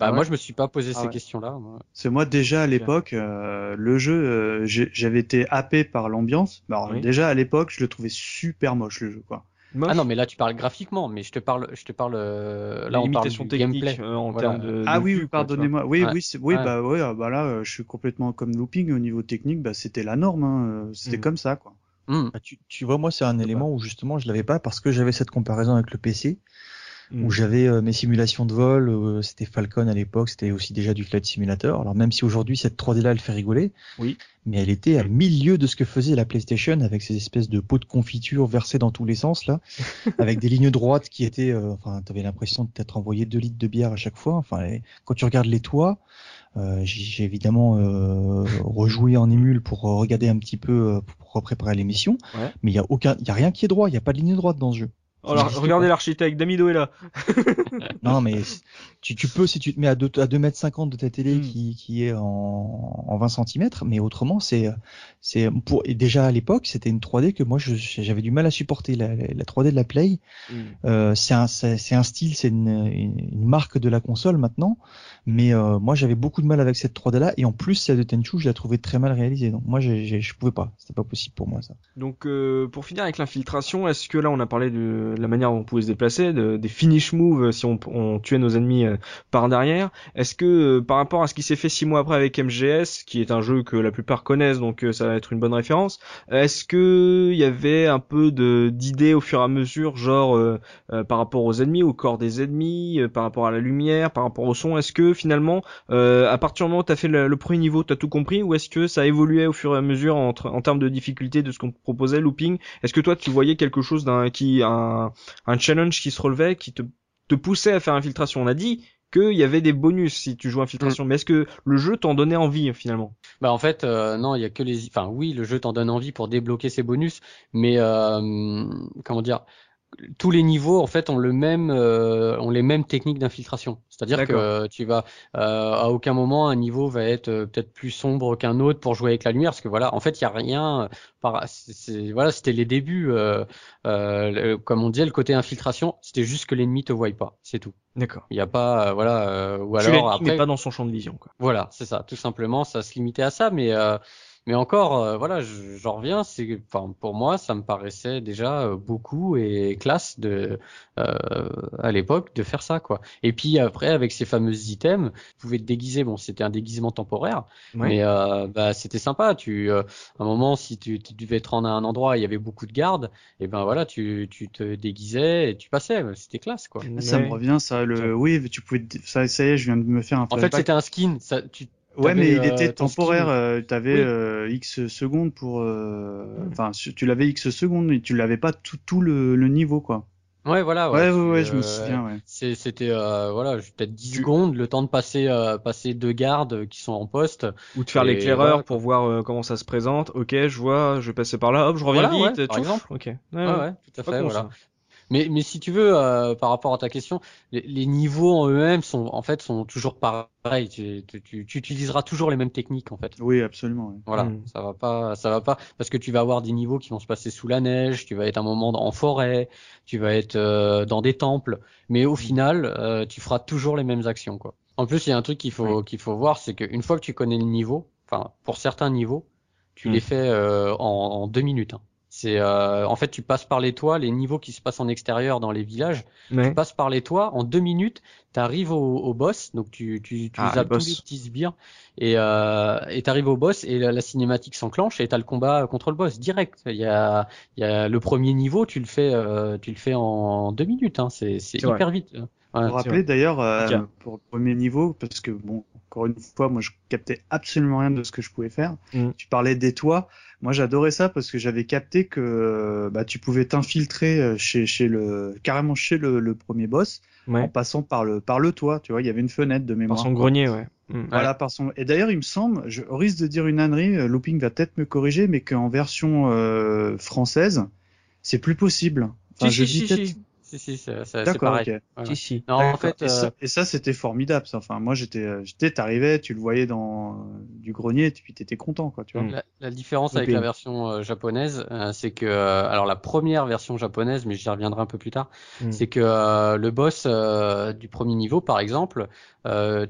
Bah Ah moi, je me suis pas posé Ah ces ouais. questions-là. C'est moi déjà à l'époque, euh, le jeu, euh, j'ai- j'avais été happé par l'ambiance. Bah, Oui. déjà à l'époque, je le trouvais super moche le jeu quoi. Moche. Ah non, mais là tu parles graphiquement, mais je te parle, je te parle. euh, là, on parle limitations du gameplay. euh, en Voilà. termes de. ah de oui, oui, pardonnez-moi. Oui, Ouais. oui, c'est- oui, Ouais. bah ouais, ah, bah là, euh, je suis complètement comme looping au niveau technique. Bah c'était la norme, hein, euh, c'était Mm. comme ça quoi. Hmm. Bah, tu, tu vois, moi, c'est un élément où justement je l'avais pas parce que j'avais cette comparaison avec le PC, Mm. où j'avais euh, mes simulations de vol, euh, c'était Falcon à l'époque, c'était aussi déjà du Flight Simulator. Alors même si aujourd'hui cette 3D là elle fait rigoler, Oui. mais elle était à milieu de ce que faisait la PlayStation avec ces espèces de pots de confiture versés dans tous les sens là, <laughs> avec des lignes droites qui étaient, euh, enfin, t'avais l'impression de t'être envoyé 2 litres de bière à chaque fois. Enfin, quand tu regardes les toits, euh, j'ai j'ai évidemment euh, rejoué en émule pour euh, regarder un petit peu euh, pour préparer l'émission, Ouais. mais il y a aucun, il y a rien qui est droit, il y a pas de ligne droite dans ce jeu. Oh, alors, regardez l'architecte, Damido est là. <laughs> Non, mais tu, tu peux si tu te mets à 2 à 2 mètres 50 de ta télé Mm. qui, qui est en, en 20 cm, mais autrement c'est c'est pour et déjà à l'époque c'était une 3D que moi je- j'avais du mal à supporter la, la, la 3D de la Play. Mm. Euh, c'est un c'est c'est un style, c'est une, une, marque de la console maintenant, mais euh, moi j'avais beaucoup de mal avec cette 3D là et en plus celle de Tenchu je la trouvais très mal réalisée donc moi j'ai- je pouvais pas, c'était pas possible pour moi ça. Donc euh, pour finir avec l'infiltration, est-ce que là on a parlé de la manière dont on pouvait se déplacer, de, des finish moves si on, tuait nos ennemis par derrière. Est-ce que par rapport à ce qui s'est fait six mois après avec MGS, qui est un jeu que la plupart connaissent, donc ça va être une bonne référence, est-ce que il y avait un peu d'idées au fur et à mesure, genre par rapport aux ennemis, au corps des ennemis, par rapport à la lumière, par rapport au son Est-ce que finalement, à partir du moment où t'as fait le, le premier niveau, t'as tout compris, ou est-ce que ça a évolué au fur et à mesure en, en termes de difficulté de ce qu'on proposait, looping? Est-ce que toi tu voyais quelque chose d'un qui un, un challenge qui se relevait, qui te, te poussait à faire infiltration. On a dit qu'il y avait des bonus si tu joues infiltration, mm. mais est-ce que le jeu t'en donnait envie finalement? Bah en fait euh, non, il y a que les, enfin oui, le jeu t'en donne envie pour débloquer ces bonus, mais euh, comment dire tous les niveaux en fait ont le même euh, ont les mêmes techniques d'infiltration. C'est-à-dire que tu vas euh, à aucun moment un niveau va être euh, peut-être plus sombre qu'un autre pour jouer avec la lumière parce que voilà en fait il y a rien par voilà c'était les débuts comme on disait le côté infiltration c'était juste que l'ennemi te voie pas c'est tout. D'accord. Il n'y a pas voilà ou alors après pas dans son champ de vision quoi. Voilà c'est ça tout simplement ça se limitait à ça mais mais encore, euh, voilà, j'en reviens, c'est, enfin, pour moi, ça me paraissait déjà euh, beaucoup et classe de, euh, à l'époque, de faire ça, quoi. Et puis après, avec ces fameux items, tu pouvais te déguiser. Bon, c'était un déguisement temporaire, mais bah, c'était sympa. Tu, à un moment, si tu, tu, devais te rendre à un endroit, il y avait beaucoup de gardes, et ben voilà, tu, tu te déguisais et tu passais. C'était classe, quoi. Ça me revient, ça. Le, oui, tu pouvais, ça, ça y est, je viens de me faire un. En fait, c'était un skin. Ça, tu Ouais, mais il euh, était temporaire. Euh, tu avais euh, X secondes pour. Enfin, tu l'avais X secondes, mais tu l'avais pas tout, tout le, le, niveau, quoi. Ouais, voilà. Ouais, ouais, ouais, je me souviens. Ouais. C'était voilà, peut-être 10 secondes, le temps de passer passer deux gardes qui sont en poste. Ou de faire l'éclaireur pour voir comment ça se présente. Ok, je vois, je vais passer par là. Hop, je reviens vite. par exemple. Ok. Ouais, ouais, tout à fait. Voilà. Mais, mais si tu veux, euh, par rapport à ta question, les, les niveaux en eux-mêmes sont en fait sont toujours pareils. Tu, tu, tu, utiliseras toujours les mêmes techniques en fait. Oui, absolument. Voilà, mm. ça va pas, ça va pas, parce que tu vas avoir des niveaux qui vont se passer sous la neige, tu vas être un moment en forêt, tu vas être euh, dans des temples, mais au mm. final, euh, tu feras toujours les mêmes actions quoi. En plus, il y a un truc qu'il faut qu'il faut voir, c'est qu'une fois que tu connais le niveau, enfin pour certains niveaux, tu mm. les fais en, en, deux minutes. Hein. C'est euh, en fait tu passes par les toits, les niveaux qui se passent en extérieur dans les villages. Tu passes par les toits en deux minutes, tu arrives au, au, boss, donc tu tu, tu ah, tous les petits sbires et euh, et t'arrives au boss et la, cinématique s'enclenche et t'as le combat contre le boss direct. Il y a il y a le premier niveau, tu le fais euh, tu le fais en deux minutes, hein. c'est c'est hyper vite. Ouais, pour rappeler d'ailleurs euh, pour le premier niveau parce que bon encore une fois moi je captais absolument rien de ce que je pouvais faire. Mm. Tu parlais des toits. Moi, j'adorais ça parce que j'avais capté que bah, tu pouvais t'infiltrer euh, chez, chez le carrément chez le, le premier boss en passant par le par le toit. Tu vois, il y avait une fenêtre de mémoire. Par son grenier, ouais. Mm. Voilà, par son. Et d'ailleurs, il me semble, je risque de dire une ânerie. Euh, Looping va peut-être me corriger, mais qu'en version euh, française, c'est plus possible. Enfin, je dis si, si, c'est pareil. Si, si. Non, en fait, euh, et ça, c'était formidable. Ça. Enfin, moi, j'étais, euh, j'étais, t'arrivais, tu le voyais dans euh, du grenier, et puis t'étais content, quoi, tu vois. La, la différence avec la version japonaise, c'est que, alors la première version japonaise, mais j'y reviendrai un peu plus tard, mm. c'est que le boss du premier niveau, par exemple,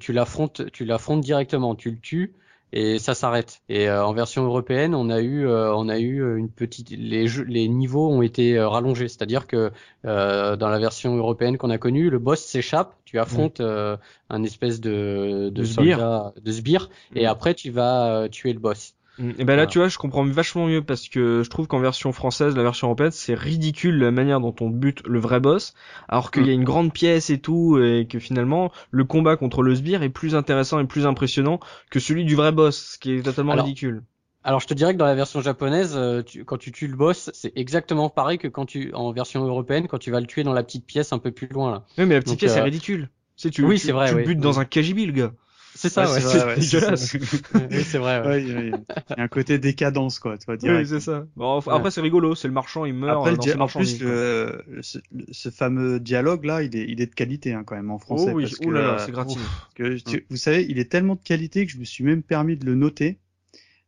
tu l'affrontes, tu l'affrontes directement, tu le tues et ça s'arrête. Et euh, en version européenne, on a eu, euh, on a eu euh, une petite, les, les niveaux ont été rallongés, c'est-à-dire que dans la version européenne qu'on a connue, le boss s'échappe, tu affrontes un espèce de de, soldat, de sbire, et après tu vas tuer le boss. Mm. Et ben là, tu vois, je comprends vachement mieux parce que je trouve qu'en version française, la version européenne, c'est ridicule la manière dont on bute le vrai boss, alors qu'il y a mm. une grande pièce et tout, et que finalement, le combat contre le sbire est plus intéressant et plus impressionnant que celui du vrai boss, ce qui est totalement ridicule. Alors je te dirais que dans la version japonaise, euh, quand tu tues le boss, c'est exactement pareil que quand tu en version européenne, quand tu vas le tuer dans la petite pièce un peu plus loin là. Oui, mais la petite pièce c'est euh, ridicule. C'est tu, oui, c'est vrai. Tu butes dans un KGB le gars. C'est ça, ouais. C'est dégueulasse. <laughs> oui, c'est vrai. Ouais. il y a un côté décadence, quoi. Tu vois, Oui, c'est ça. Bon, après, c'est rigolo. C'est le marchant, il meurt. Après, dans en plus, le, ce, ce, fameux dialogue-là, il est, il est de qualité, hein, quand même, en français. Oh oui, parce oh là là, c'est gratuit. Que, vous savez, il est tellement de qualité que je me suis même permis de le noter.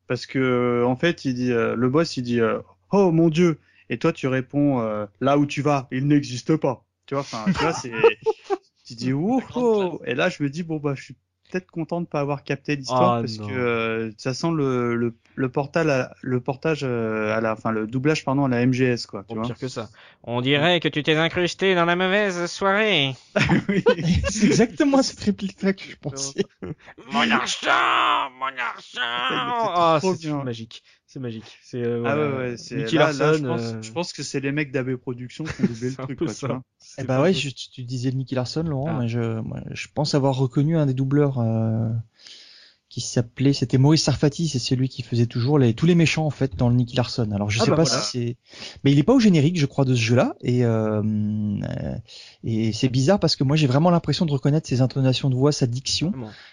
Parce que, en fait, il dit, euh, le boss, il dit, euh, oh mon dieu. Et toi, tu réponds, euh, là où tu vas, il n'existe pas. Tu vois, enfin, tu vois, c'est, <laughs> tu dis, oh, oh. Et là, je me dis, bon, bah, je suis peut-être content de pas avoir capté l'histoire Ah, parce non. que euh, ça sent le, le, le portal, à- le portage euh, à la, enfin le doublage pardon à la MGS quoi. Tu vois. pire que ça. On dirait que tu t'es incrusté dans la mauvaise soirée. <laughs> Oui. <laughs> c'est exactement cette réplique-là que je pensais. Mon argent, mon argent. Ah, trop c'est bien. magique. C'est magique. C'est euh, Ah voilà. ouais, ouais, c'est Nicky là, là, Larson, je, pense, euh, je pense que c'est les mecs d'AB Productions qui ont doublé le <laughs> truc, quoi, ça. Eh bah ouais, je- tu disais Nicky Larson, Laurent, Ah. mais je, moi, je pense avoir reconnu un des doubleurs euh, qui s'appelait, c'était Maurice Sarfati, c'est celui qui faisait toujours les tous les méchants en fait dans le Nicky Larson. Alors je Ah sais bah pas voilà. si c'est, mais il est pas au générique, je crois, de ce jeu-là, et euh, et c'est bizarre parce que moi j'ai vraiment l'impression de reconnaître ses intonations de voix, sa diction,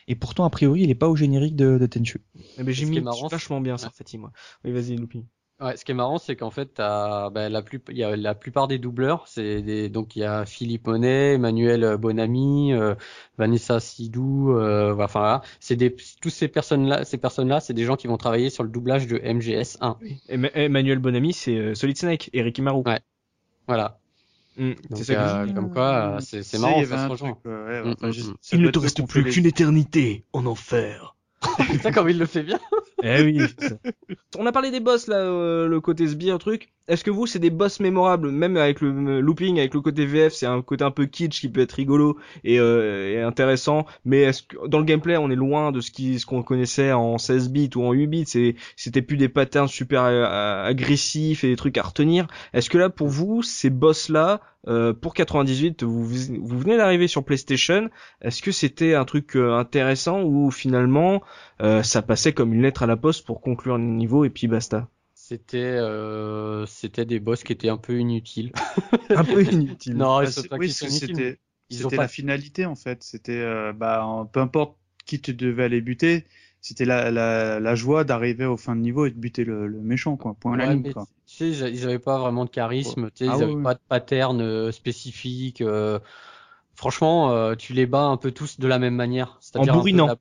et pourtant a priori il est pas au générique de, de Tenchu. Eh ben, j'ai mis marrant, vachement bien Sarfati, moi. Oui, vas-y, Loupi. Ouais, ce qui est marrant, c'est qu'en fait, t'as, ben, la plus, il y a la plupart des doubleurs, c'est des, donc il y a Philippe Monet, Emmanuel Bonamy, euh, Vanessa Sidou, euh, enfin voilà, c'est des, tous ces personnes-là, ces personnes-là, c'est des gens qui vont travailler sur le doublage de MGS 1. Em- Emmanuel Bonamy, c'est euh, Solid Snake, Eric Imaru. Ouais. Voilà. Mm, Donc, c'est ça que je euh, dis. comme quoi, euh, c'est, c'est marrant, il ça se rejoint. truc, ouais, ouais, Mm, enfin, mm, je- mm. ça doit être eux qui ont fait les- éternité en enfer. <laughs> Putain, comme il le fait bien. <laughs> Eh oui. <laughs> On a parlé des boss là, euh, le côté sbire truc. Est-ce que vous c'est des boss mémorables, même avec le euh, looping, avec le côté VF, c'est un côté un peu kitsch qui peut être rigolo et, euh, intéressant. Mais est-ce dans le gameplay on est loin de ce qui ce qu'on connaissait en 16 bits ou en 8 bits. C'était plus des patterns super euh, agressifs et des trucs à retenir. Est-ce que là pour vous ces boss là euh, pour 98 vous vous venez d'arriver sur PlayStation. Est-ce que c'était un truc intéressant ou finalement ça passait comme une lettre à la poste pour conclure le niveau et puis basta? C'était, euh, c'était des boss qui étaient un peu inutiles. <laughs> Un peu inutile. non, Bah, ils sont c'est- pas oui, inutiles, c'était ils ont c'était pas la finalité en fait. C'était euh, bah en- peu importe qui tu devais aller buter, c'était la, la, la joie d'arriver au fin de niveau et de buter le, le méchant quoi. Point la Ouais, ligne mais quoi. tu sais, ils avaient pas vraiment de charisme, tu sais, Ah ils ouais, avaient ouais. pas de pattern euh, spécifique. euh, franchement, euh, tu les bats un peu tous de la même manière, peu bourrinant. la-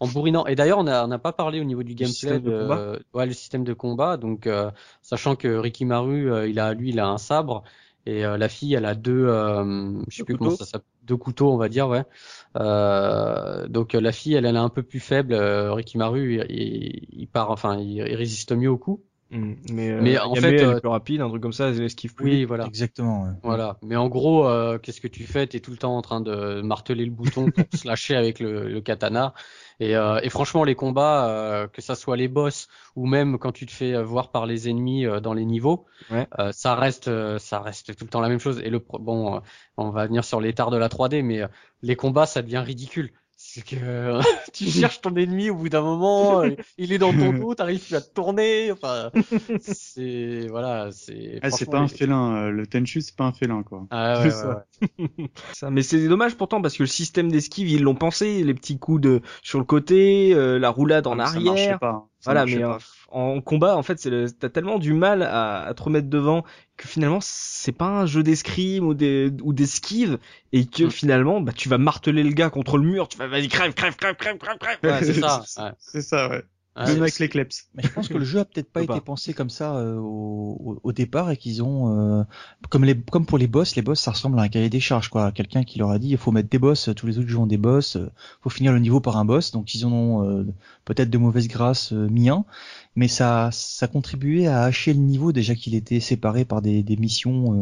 en bourrinant. Et d'ailleurs, on n'a pas parlé au niveau du gameplay système de combat ouais, le système de combat. Donc, euh, sachant que Ricky Maru, euh, il a lui, il a un sabre et euh, la fille, elle a deux, euh, je sais Deux plus comment couteaux. ça s'appelle, deux couteaux, on va dire, ouais. Euh, donc euh, la fille, elle, elle est un peu plus faible. euh, Ricky Maru, il, il, il part, enfin, il, il résiste mieux au coup. Mm. Mais, euh, Mais en Yame, fait, elle euh, est plus rapide, un truc comme ça, elle esquive plus. Oui, vite. voilà. Exactement. ouais. Voilà. Mais en gros, euh, qu'est-ce que tu fais? T'es tout le temps en train de marteler le bouton pour <laughs> se lâcher avec le, le katana. Et, euh, et franchement, les combats, euh, que ça soit les boss ou même quand tu te fais euh, voir par les ennemis euh, dans les niveaux, Ouais. euh, ça reste, euh, ça reste tout le temps la même chose. Et le pro- bon, euh, on va venir sur l'étard de la 3D, mais euh, les combats, ça devient ridicule. C'est que euh, <laughs> tu cherches ton ennemi au bout d'un moment, euh, il est dans ton <laughs> dos, t'arrives plus à te tourner. Enfin, c'est voilà, c'est. Ah, c'est pas un félin, euh, le Tenchu c'est pas un félin quoi. Ah, ouais, ça. ouais. Ça, mais c'est dommage pourtant parce que le système d'esquive ils l'ont pensé, les petits coups de sur le côté, euh, la roulade en Ah, mais Ça marchait arrière. pas. Voilà, mais euh, en combat, en fait, c'est le- t'as tellement du mal à, à te remettre devant que finalement, c'est pas un jeu d'escrime ou des ou d'esquive et que Mm. finalement, bah, tu vas marteler le gars contre le mur, tu vas vas-y crève, crève, crève, crève, crève, crève. <laughs> Ouais, c'est ça. Ouais. C'est ça ouais. Ouais, Même avec les. Mais je pense que le jeu a peut-être pas été pas. pensé comme ça euh, au, au- au départ et qu'ils ont euh, comme les comme pour les boss, les boss ça ressemble à un cahier des charges quoi. Quelqu'un qui leur a dit il faut mettre des boss, tous les autres jeux ont des boss, euh, faut finir le niveau par un boss. Donc ils en ont euh, peut-être de mauvaise grâce euh, mis un, mais ça ça contribuait à hacher le niveau déjà qu'il était séparé par des, des missions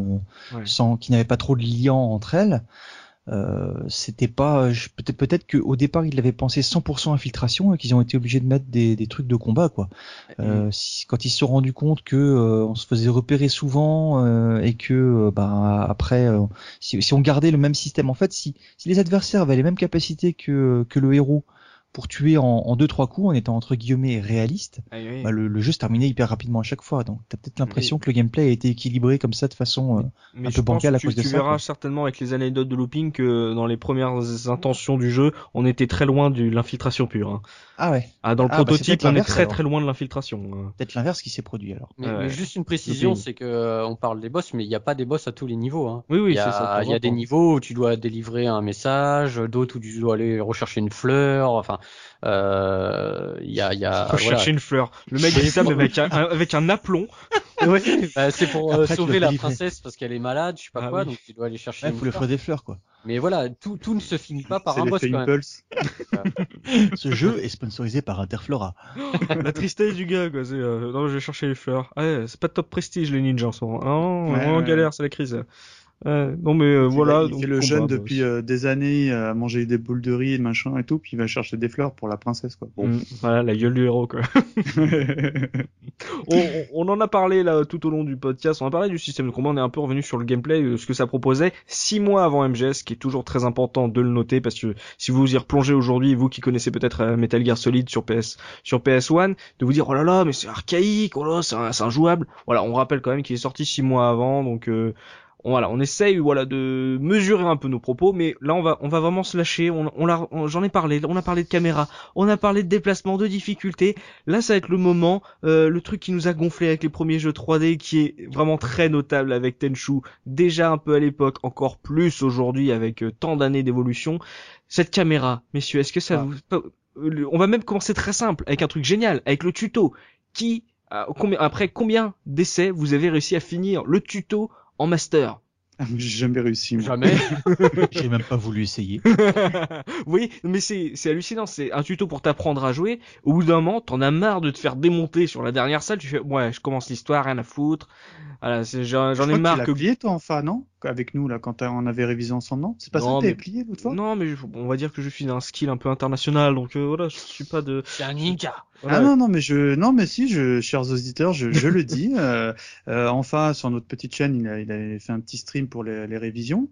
euh, Ouais. sans qui n'avaient pas trop de liens entre elles. Euh, c'était pas je- peut-être peut-être qu'au départ ils l'avaient pensé 100% infiltration et qu'ils ont été obligés de mettre des, des trucs de combat quoi. Euh, si- quand ils se sont rendus compte que euh, on se faisait repérer souvent euh, et que euh, bah, après euh, si, si on gardait le même système en fait si, si les adversaires avaient les mêmes capacités que, que le héros pour tuer en, en deux trois coups en étant entre guillemets réaliste aïe. bah, le, le jeu se terminait hyper rapidement à chaque fois donc t'as peut-être l'impression que le gameplay a été équilibré comme ça de façon euh, Mais un je peu pense bancal à que tu, cause de tu ça, verras quoi. certainement avec les anecdotes de looping que dans les premières intentions du jeu, on était très loin de l'infiltration pure. hein. ah ouais Ah, dans le Ah, bah, prototype, on est très alors. très loin de l'infiltration. hein. peut-être l'inverse qui s'est produit alors Mais, juste une précision, c'est que euh, on parle des boss, mais il n'y a pas des boss à tous les niveaux. Hein. Oui, oui, il y c'est ça. il y a des niveaux où tu dois délivrer un message, d'autres où tu dois aller rechercher une fleur. Enfin, euh, il y a, il y a Faut voilà. chercher une fleur. Le mec dit ça mais avec un, avec un aplomb. <laughs> bah, c'est pour euh, Après, sauver la princesse parce qu'elle est malade, je sais pas Ah quoi, oui. donc tu dois aller chercher. Il une faut lui fleur. offrir des fleurs, quoi. Mais voilà, tout, tout ne se finit pas par un boss quand même. <laughs> Ce jeu est sponsorisé par Interflora. <laughs> La tristesse du gars, quoi. C'est, euh, non, je vais chercher les fleurs. Ah Ouais, c'est pas top prestige les ninjas en ce moment. Non, Ouais, on est en ouais. galère, c'est la crise. Ouais, non mais euh, Il voilà. il donc, fait le jeune depuis euh, des années à manger des boules de riz et machin et tout, puis il va chercher des fleurs pour la princesse quoi. Bon. Mm, voilà, la gueule du héros quoi. <laughs> <laughs> on, on- en a parlé là tout au long du podcast. On a parlé du système de combat. On est un peu revenu sur le gameplay, euh, ce que ça proposait six mois avant MGS, qui est toujours très important de le noter parce que si vous y replongez aujourd'hui, vous qui connaissez peut-être euh, Metal Gear Solid sur PS sur PS1, de vous dire oh là là mais c'est archaïque, oh là c'est un- c'est injouable. Voilà, on rappelle quand même qu'il est sorti six mois avant, donc euh, on, voilà, on essaye voilà de mesurer un peu nos propos, mais là on va on va vraiment se lâcher. On, on j'en ai parlé, on a parlé de caméra, on a parlé de déplacement, de difficulté. Là, ça va être le moment, euh, le truc qui nous a gonflé avec les premiers jeux 3D, qui est vraiment très notable avec Tenchu, déjà un peu à l'époque, encore plus aujourd'hui avec euh, tant d'années d'évolution. Cette caméra, messieurs, est-ce que ça Ah. vous... euh, On va même commencer très simple, avec un truc génial, avec le tuto. Qui, combien, après combien d'essais vous avez réussi à finir? Le tuto en master J'ai jamais réussi. moi. Jamais. <laughs> J'ai même pas voulu essayer. <laughs> oui, mais c'est c'est hallucinant. C'est un tuto pour t'apprendre à jouer. Au bout d'un moment, t'en as marre de te faire démonter sur la dernière salle. Tu fais, ouais, je commence l'histoire, rien à foutre. Voilà, c'est- j'en Je j'en ai que marre tu que. l'as plié toi enfin non? Avec nous là quand on avait révisé ensemble non? C'est pas Non, ça que t'avais mais- plié l'autre fois? Non, mais je- on va dire que je suis d'un skill un peu international, donc euh, voilà, je suis pas de. C'est un ninja. Voilà. Ah non non mais je non mais si je chers auditeurs je, je le dis <laughs> euh, euh, enfin sur notre petite chaîne il, a, il avait fait un petit stream pour les, les révisions.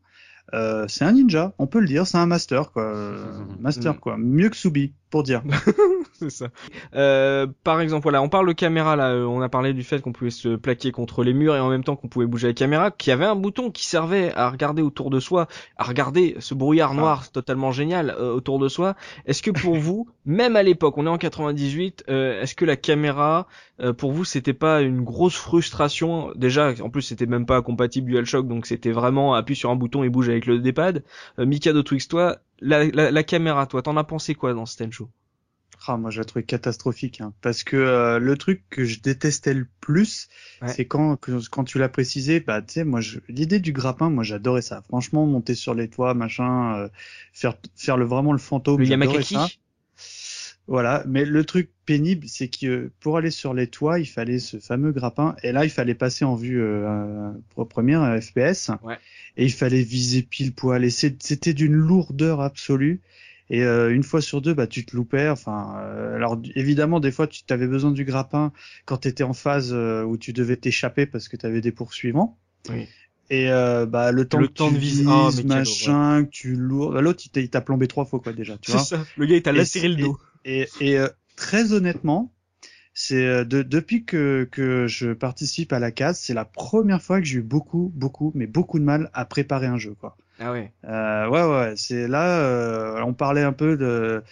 Euh, c'est un ninja on peut le dire c'est un master quoi. <laughs> Master quoi. Mieux que Subi pour dire <laughs> c'est ça. Euh, par exemple, voilà, on parle de caméra là. euh, On a parlé du fait qu'on pouvait se plaquer contre les murs et en même temps qu'on pouvait bouger la caméra, qu'il y avait un bouton qui servait à regarder autour de soi, à regarder ce brouillard noir totalement génial euh, autour de soi. Est-ce que pour vous, <laughs> même à l'époque, on est en 98, euh, est-ce que la caméra, pour vous, c'était pas une grosse frustration? Déjà, en plus, c'était même pas compatible DualShock, donc c'était vraiment appuie sur un bouton et bouge avec le D-pad. Mikado Twix, toi, la, la, la caméra, toi, t'en as pensé quoi dans Sten Show Ah, moi, je l'ai trouvé catastrophique, hein, parce que euh, le truc que je détestais le plus, Ouais. c'est quand que- quand tu l'as précisé, bah tu sais, moi, l'idée du grappin, moi, j'adorais ça. Franchement, monter sur les toits, machin, euh, faire faire le vraiment le fantôme, Le Yamakaki ça. Voilà, mais le truc pénible, c'est que pour aller sur les toits, il fallait ce fameux grappin, et là, il fallait passer en vue euh, première FPS, Ouais. et il fallait viser pile poil, et c'était d'une lourdeur absolue. Et euh, une fois sur deux, bah tu te loupais. Enfin, euh, alors évidemment, des fois, tu avais besoin du grappin quand tu étais en phase euh, où tu devais t'échapper parce que tu avais des poursuivants. Oui. Et euh, bah le temps Le que temps tu de vise- ah, machin, que tu lourd. Bah, L'autre, il t'a- plombé trois fois quoi déjà. Tu C'est ça. Le gars, il t'a lacéré le dos. Et, et euh, très honnêtement, c'est euh, de- depuis que, que je participe à la case, c'est la première fois que j'ai eu beaucoup, beaucoup, mais beaucoup de mal à préparer un jeu quoi. Ah ouais. Euh, ouais, ouais, c'est là, euh, on parlait un peu de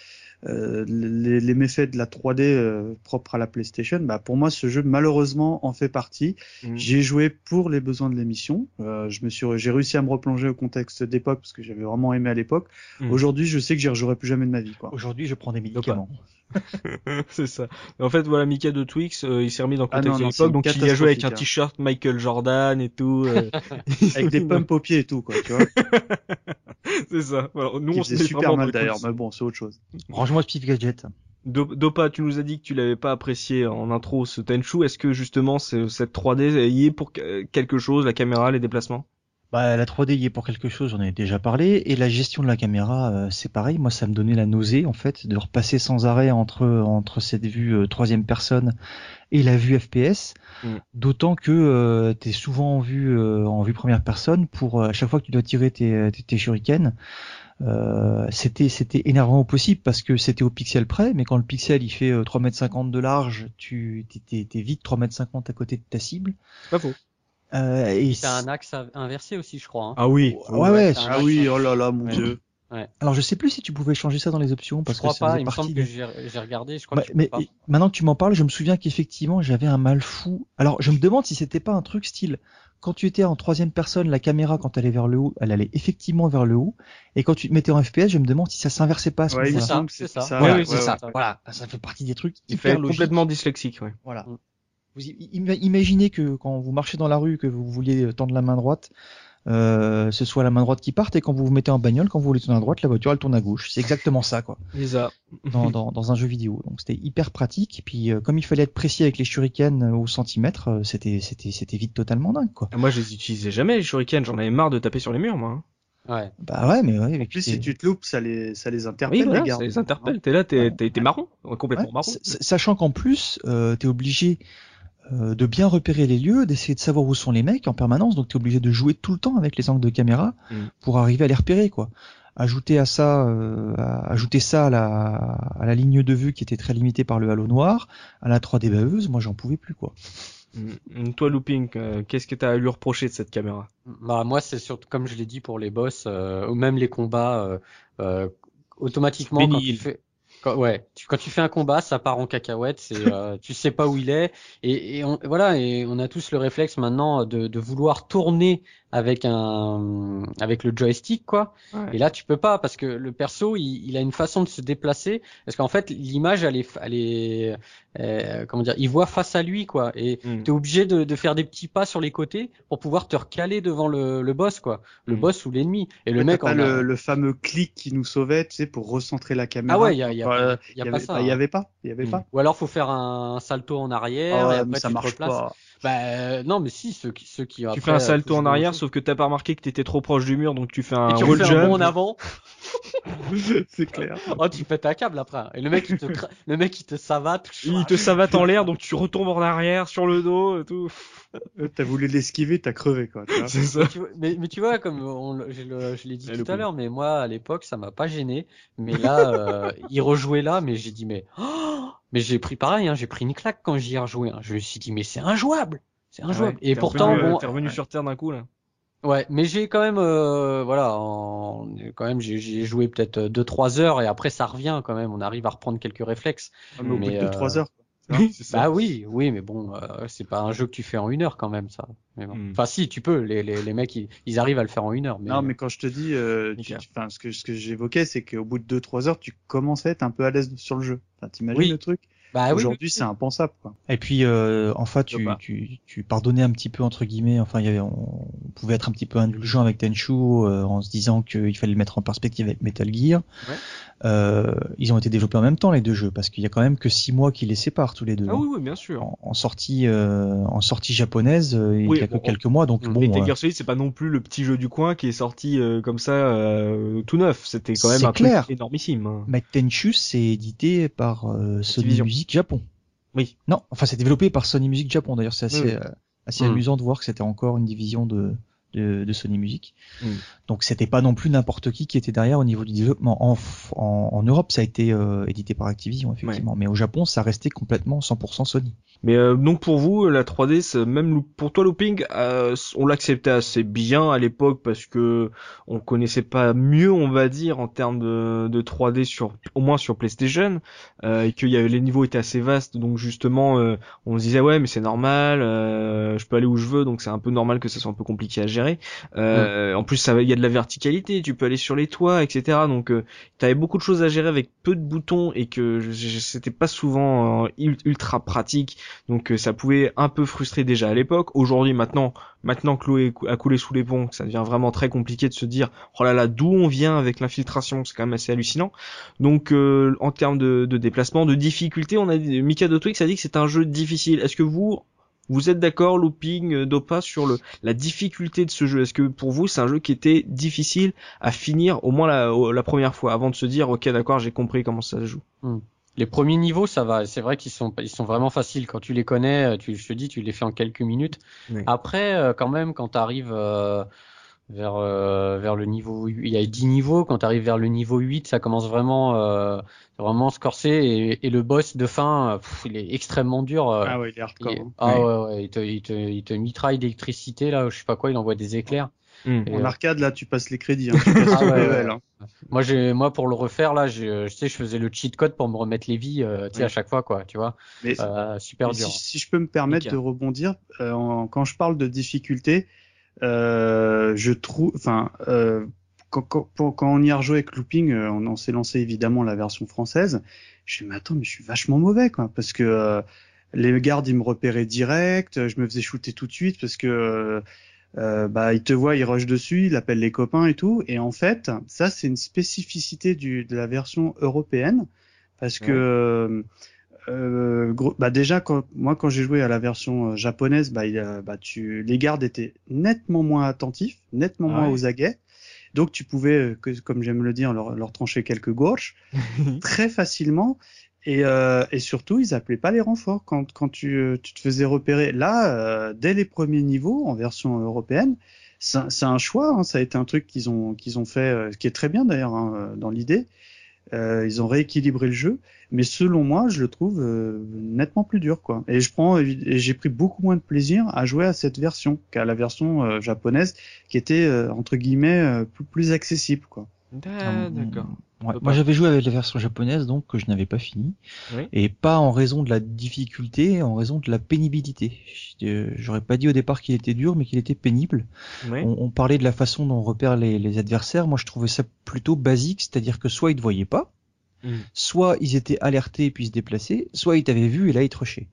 euh, les, les méfaits de la 3D euh, propre à la PlayStation. Bah, pour moi, ce jeu malheureusement en fait partie. Mm. J'y ai joué pour les besoins de l'émission. Euh, je me suis, j'ai réussi à me replonger au contexte d'époque parce que j'avais vraiment aimé à l'époque. Mm. Aujourd'hui, je sais que j'y rejouerai plus jamais de ma vie, quoi. Aujourd'hui, je prends des médicaments. <laughs> c'est ça. En fait, voilà, Mika de Twix, euh, il s'est remis dans le Ah contexte non, non, de l'époque, donc il y a joué avec un hein. t-shirt Michael Jordan et tout. euh, <laughs> Avec des pumps aux pieds et tout, quoi. Tu vois. <laughs> c'est ça. Voilà, nous, Qui on faisait super mal d'ailleurs, mais bon, c'est autre chose. Range-moi ce petit gadget. Do- Dopa, tu nous as dit que tu l'avais pas apprécié en intro ce Tenchu. Est-ce que justement c'est- cette 3D y est pour que- quelque chose, la caméra, les déplacements? Bah, la 3D y est pour quelque chose, j'en ai déjà parlé. Et la gestion de la caméra, euh, c'est pareil. Moi, ça me donnait la nausée, en fait, de repasser sans arrêt entre, entre cette vue euh, troisième personne et la vue FPS. Mm. D'autant que euh, tu es souvent en vue, euh, en vue première personne pour euh, à chaque fois que tu dois tirer tes, tes, tes shurikens. Euh, c'était c'était énervant au possible parce que c'était au pixel près, mais quand le pixel il fait euh, 3m50 de large, tu t'es, vite 3m50 à côté de ta cible. Pas faux. Euh, et C'est un axe inversé aussi, je crois. hein. Ah oui. Ouais, ouais, c'est un Ah oui, oh là là, mon Ouais. dieu. Alors je sais plus si tu pouvais changer ça dans les options parce Je crois que pas, il me semble que j'ai regardé, je crois Bah, que tu peux mais pas. maintenant que tu m'en parles, je me souviens qu'effectivement j'avais un mal fou. Alors je me demande si c'était pas un truc style quand tu étais en troisième personne, la caméra quand elle allait vers le haut, elle allait effectivement vers le haut, et quand tu te mettais en FPS, je me demande si ça s'inversait pas à ce Ouais, moment-là. ça, c'est ça. ça. Ouais, ouais, oui, c'est ouais, ça. ouais. Voilà, ça fait partie des trucs Il fait hyper logiques. complètement dyslexique, ouais. Voilà. Vous imaginez que quand vous marchez dans la rue, que vous vouliez tendre la main droite, euh, ce soit la main droite qui parte et quand vous vous mettez en bagnole, quand vous voulez tourner à droite, la voiture elle tourne à gauche. C'est exactement ça quoi. <laughs> ça. dans, dans, dans, un jeu vidéo. Donc c'était hyper pratique. Et puis euh, comme il fallait être précis avec les shurikens au centimètre, euh, c'était c'était c'était vite totalement dingue quoi. Moi je les utilisais jamais les shurikens. J'en avais marre de taper sur les murs moi. Hein. Ouais. Bah ouais, mais ouais. En plus, si tu te loupes, ça les, ça les interpelle, oui, voilà, les gars. Ça les interpelle. T'es là, t'es, t'es, marron, complètement ouais. marron. Sachant qu'en plus, euh, t'es obligé euh, de bien repérer les lieux, d'essayer de savoir où sont les mecs en permanence. Donc t'es obligé de jouer tout le temps avec les angles de caméra Mm. pour arriver à les repérer, quoi. Ajouter à ça, euh, à- ajouter ça à la, à la ligne de vue qui était très limitée par le halo noir, à la 3D baveuse, moi j'en pouvais plus, quoi. Mm. Toi, Looping, euh, qu'est-ce que t'as à lui reprocher de cette caméra? Bah moi c'est surtout comme je l'ai dit pour les boss euh, ou même les combats euh, euh, automatiquement quand Pénible. tu fais quand, ouais. Tu, quand tu fais un combat ça part en cacahuète c'est euh, <laughs> tu sais pas où il est. Et, et on, voilà et on a tous le réflexe maintenant de, de vouloir tourner avec un avec le joystick quoi Ouais. et là tu peux pas parce que le perso il, il a une façon de se déplacer parce qu'en fait l'image elle est elle est euh, comment dire il voit face à lui quoi et Mm. t'es obligé de, de faire des petits pas sur les côtés pour pouvoir te recaler devant le, le boss quoi le Mm. boss ou l'ennemi et le mec pas en a- le, le fameux clic qui nous sauvait, tu sais, pour recentrer la caméra. ah ouais il y a, il y a, il y a y pas avait- ça il y hein. avait pas, il y avait Mm. pas. ou alors faut faire un salto en arrière Ah, et mais après ça tu marche pas. Bah euh, non mais si ceux qui ceux qui Tu après, fais un salto touchent en arrière, sauf que t'as pas remarqué que t'étais trop proche du mur, donc tu fais un et tu refais un bond en avant <laughs> c'est clair. oh tu pètes un câble après et le mec il te cra- le mec il te savate Il te savate en l'air, donc tu retombes en arrière sur le dos et tout. Euh, T'as voulu l'esquiver, t'as crevé, quoi. C'est ça. Mais tu vois- mais, mais tu vois, comme on, je, le- je l'ai dit tout à l'heure, mais moi à l'époque ça m'a pas gêné. Mais là, euh, il rejouait là, mais j'ai dit mais, oh mais j'ai pris pareil, hein, j'ai pris une claque quand j'y ai rejoué. hein. Je me suis dit mais c'est injouable, c'est injouable. Ouais, Et pourtant revenu, euh, bon, t'es revenu sur terre d'un coup là. ouais, mais j'ai quand même, euh, voilà, en, quand même j'ai joué peut-être deux trois heures et après ça revient quand même. On arrive à reprendre quelques réflexes. Ah, mais au bout de euh, 3 heures. <laughs> <laughs> Bah oui, oui, mais bon, euh, c'est pas un jeu que tu fais en une heure quand même ça. Mais bon. Hmm. Enfin si, tu peux. Les, les, les mecs ils, ils arrivent à le faire en une heure. Mais, Non, mais quand je te dis, euh, tu- Nickel. enfin, ce que, ce que j'évoquais, c'est qu'au bout de 2-3 heures, tu commençais à être un peu à l'aise sur le jeu. T'imagines Oui. le truc? Bah oui, Aujourd'hui, oui. c'est impensable, quoi. Et puis euh, enfin tu, tu, tu pardonnais un petit peu entre guillemets, enfin y avait, on, pouvait être un petit peu indulgent avec Tenchu euh, en se disant qu'il fallait le mettre en perspective avec Metal Gear. Ouais. Euh, ils ont été développés en même temps les deux jeux parce qu'il y a quand même que six mois qui les séparent tous les deux. Ah hein. oui, oui, bien sûr. En, en sortie euh, en sortie japonaise, euh, il Oui, y a que bon, quelques mois donc Mm. bon. Metal euh, Gear Solid, c'est pas non plus le petit jeu du coin qui est sorti euh, comme ça euh, tout neuf. C'était quand même un clair. truc énormissime. hein. Mike Tenchu c'est édité par euh, Sony Activision. Music Japon. Oui. Non, enfin c'est développé par Sony Music Japon. D'ailleurs, c'est assez, Oui, euh, assez Mm. amusant de voir que c'était encore une division de, de, de Sony Music. Mm. Donc c'était pas non plus n'importe qui qui était derrière au niveau du développement. En, en, en Europe, ça a été euh, édité par Activision effectivement, mais au Japon, ça restait complètement 100% Sony. Mais euh, donc pour vous, la 3D, c'est- même pour toi, Looping, euh, on l'acceptait assez bien à l'époque parce que on connaissait pas mieux, on va dire, en termes de, de 3D sur, au moins sur PlayStation, euh, et qu'il y avait les niveaux étaient assez vastes, donc justement, euh, on se disait ouais, mais c'est normal, euh, je peux aller où je veux, donc c'est un peu normal que ça soit un peu compliqué à gérer. Euh, En plus, ça, va- il y a de la verticalité, tu peux aller sur les toits, etc. Donc, euh, t'avais beaucoup de choses à gérer avec peu de boutons et que c'était pas souvent euh, ul- ultra pratique. Donc, euh, ça pouvait un peu frustrer déjà à l'époque. Aujourd'hui, maintenant, maintenant que l'eau a coulé sous les ponts, ça devient vraiment très compliqué de se dire, oh là là, d'où on vient avec l'infiltration, c'est quand même assez hallucinant. Donc, euh, en termes de, de déplacement, de difficulté, on a Twix a dit que c'est un jeu difficile. Est-ce que vous vous êtes d'accord, Looping, euh, Dopa, sur le, la difficulté de ce jeu? Est-ce que pour vous, c'est un jeu qui était difficile à finir, au moins la, la première fois, avant de se dire, ok, d'accord, j'ai compris comment ça se joue? Les premiers niveaux, ça va. C'est vrai qu'ils sont, ils sont vraiment faciles. Quand tu les connais, tu, je te dis, tu les fais en quelques minutes. Oui. Après, euh, quand même, quand tu arrives vers, euh, vers le niveau, il y a 10 niveaux. Quand tu arrives vers le niveau 8, ça commence vraiment, euh, vraiment se corser. Et, et le boss de fin, pff, il est extrêmement dur. euh, Ah ouais, il est hardcore. il- hein. ah ouais, ouais, il te, il te, il te mitraille d'électricité là, je sais pas quoi, il envoie des éclairs. Hmm. En euh, arcade, là, tu passes les crédits. Hein, tu passes <laughs> Ah tout le ouais, level, ouais. hein. Moi, j'ai, moi pour le refaire là, j'ai, je sais, je faisais le cheat code pour me remettre les vies, euh, tu sais, Ouais. à chaque fois quoi, tu vois, Mais euh, super Mais dur. Si, si je peux me permettre Nickel. de rebondir, euh, en- quand je parle de difficulté, euh, je trouve, enfin, euh, quand, quand, quand on y a rejoué avec Looping, euh, on, on s'est lancé évidemment la version française. Je me mais attends, mais je suis vachement mauvais, quoi, parce que euh, les gardes ils me repéraient direct, je me faisais shooter tout de suite parce que euh, bah ils te voient, ils rushent dessus, ils appellent les copains et tout. Et en fait, ça c'est une spécificité du, de la version européenne parce que euh, bah déjà quand moi quand j'ai joué à la version euh, japonaise, bah, il, bah tu les gardes étaient nettement moins attentifs, nettement moins aux aguets. Donc tu pouvais, euh, que, comme j'aime le dire, leur, leur trancher quelques gorges <laughs> très facilement. Et, euh, et, surtout, ils appelaient pas les renforts quand, quand tu, euh, tu te faisais repérer. Là, euh, dès les premiers niveaux en version européenne, c'est un choix. Hein, ça a été un truc qu'ils ont qu'ils ont fait, ce qui est très bien d'ailleurs hein, dans l'idée. Euh, ils ont rééquilibré le jeu, mais selon moi, je le trouve euh, nettement plus dur, quoi. Et je prends, et j'ai pris beaucoup moins de plaisir à jouer à cette version qu'à la version euh, japonaise, qui était entre guillemets plus, plus accessible, quoi. D'accord. Moi, j'avais joué avec la version japonaise, donc que je n'avais pas fini, et pas en raison de la difficulté, en raison de la pénibilité. J'aurais pas dit au départ qu'il était dur, mais qu'il était pénible. On, parlait de la façon dont on repère les, adversaires. Moi, je trouvais ça plutôt basique, c'est-à-dire que soit ils te voyaient pas, hmm. soit ils étaient alertés puis se déplaçaient, soit ils t'avaient vu et là ils te rushaient.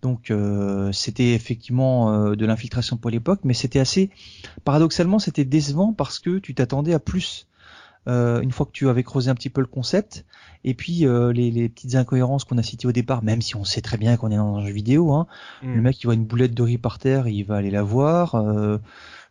Donc euh, c'était effectivement euh, de l'infiltration pour l'époque, mais c'était assez paradoxalement c'était décevant parce que tu t'attendais à plus euh, une fois que tu avais creusé un petit peu le concept, et puis euh, les, les, petites incohérences qu'on a citées au départ, même si on sait très bien qu'on est dans un jeu vidéo, hein, mm. le mec il voit une boulette de riz par terre, il va aller la voir. Euh,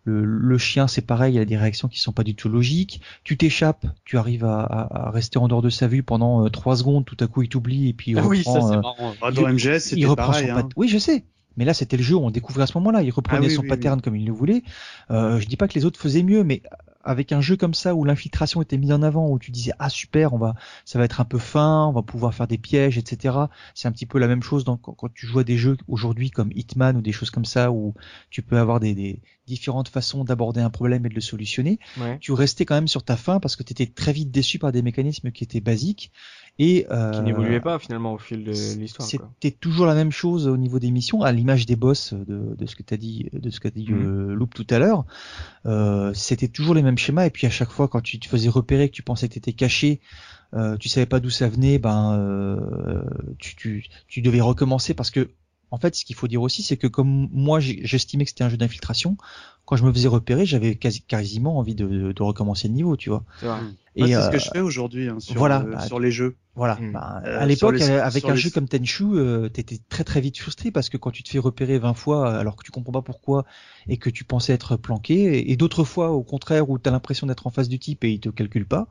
le, le, chien, c'est pareil, il a des réactions qui sont pas du tout logiques. Tu t'échappes, tu arrives à, à, rester en dehors de sa vue pendant trois secondes, tout à coup il t'oublie et puis il ah reprend. Oui, ça c'est marrant. Ah, dans MGS, c'était pareil. Hein. Oui, je sais. Mais là, c'était le jeu où on découvrait à ce moment-là. Il reprenait ah son pattern comme il le voulait. Euh, je dis pas que les autres faisaient mieux, mais avec un jeu comme ça où l'infiltration était mise en avant, où tu disais ah super, on va, ça va être un peu fin, on va pouvoir faire des pièges, etc. C'est un petit peu la même chose quand, tu joues à des jeux aujourd'hui comme Hitman ou des choses comme ça où tu peux avoir des, différentes façons d'aborder un problème et de le solutionner. Tu restais quand même sur ta fin parce que tu étais très vite déçu par des mécanismes qui étaient basiques et euh, qui n'évoluait pas finalement au fil de l'histoire. C'était toujours la même chose au niveau des missions, à l'image des boss de, de ce que t'as dit, de ce qu'a dit mm. euh, Loop tout à l'heure. Euh, c'était toujours les mêmes schémas et puis à chaque fois quand tu te faisais repérer que tu pensais que t'étais caché, euh, tu savais pas d'où ça venait, ben euh, tu, tu, tu devais recommencer parce que en fait, ce qu'il faut dire aussi, c'est que comme moi, j'estimais que c'était un jeu d'infiltration, quand je me faisais repérer, j'avais quasi, quasiment envie de, de, recommencer le niveau, tu vois. Et c'est ce que je fais aujourd'hui hein, sur, voilà, bah, sur les jeux. Voilà. Hmm. Bah, euh, à l'époque, avec un jeu comme Tenchu, euh, t'étais très très vite frustré parce que quand tu te fais repérer 20 fois alors que tu comprends pas pourquoi et que tu pensais être planqué, et, d'autres fois au contraire où t'as l'impression d'être en face du type et il te calcule pas,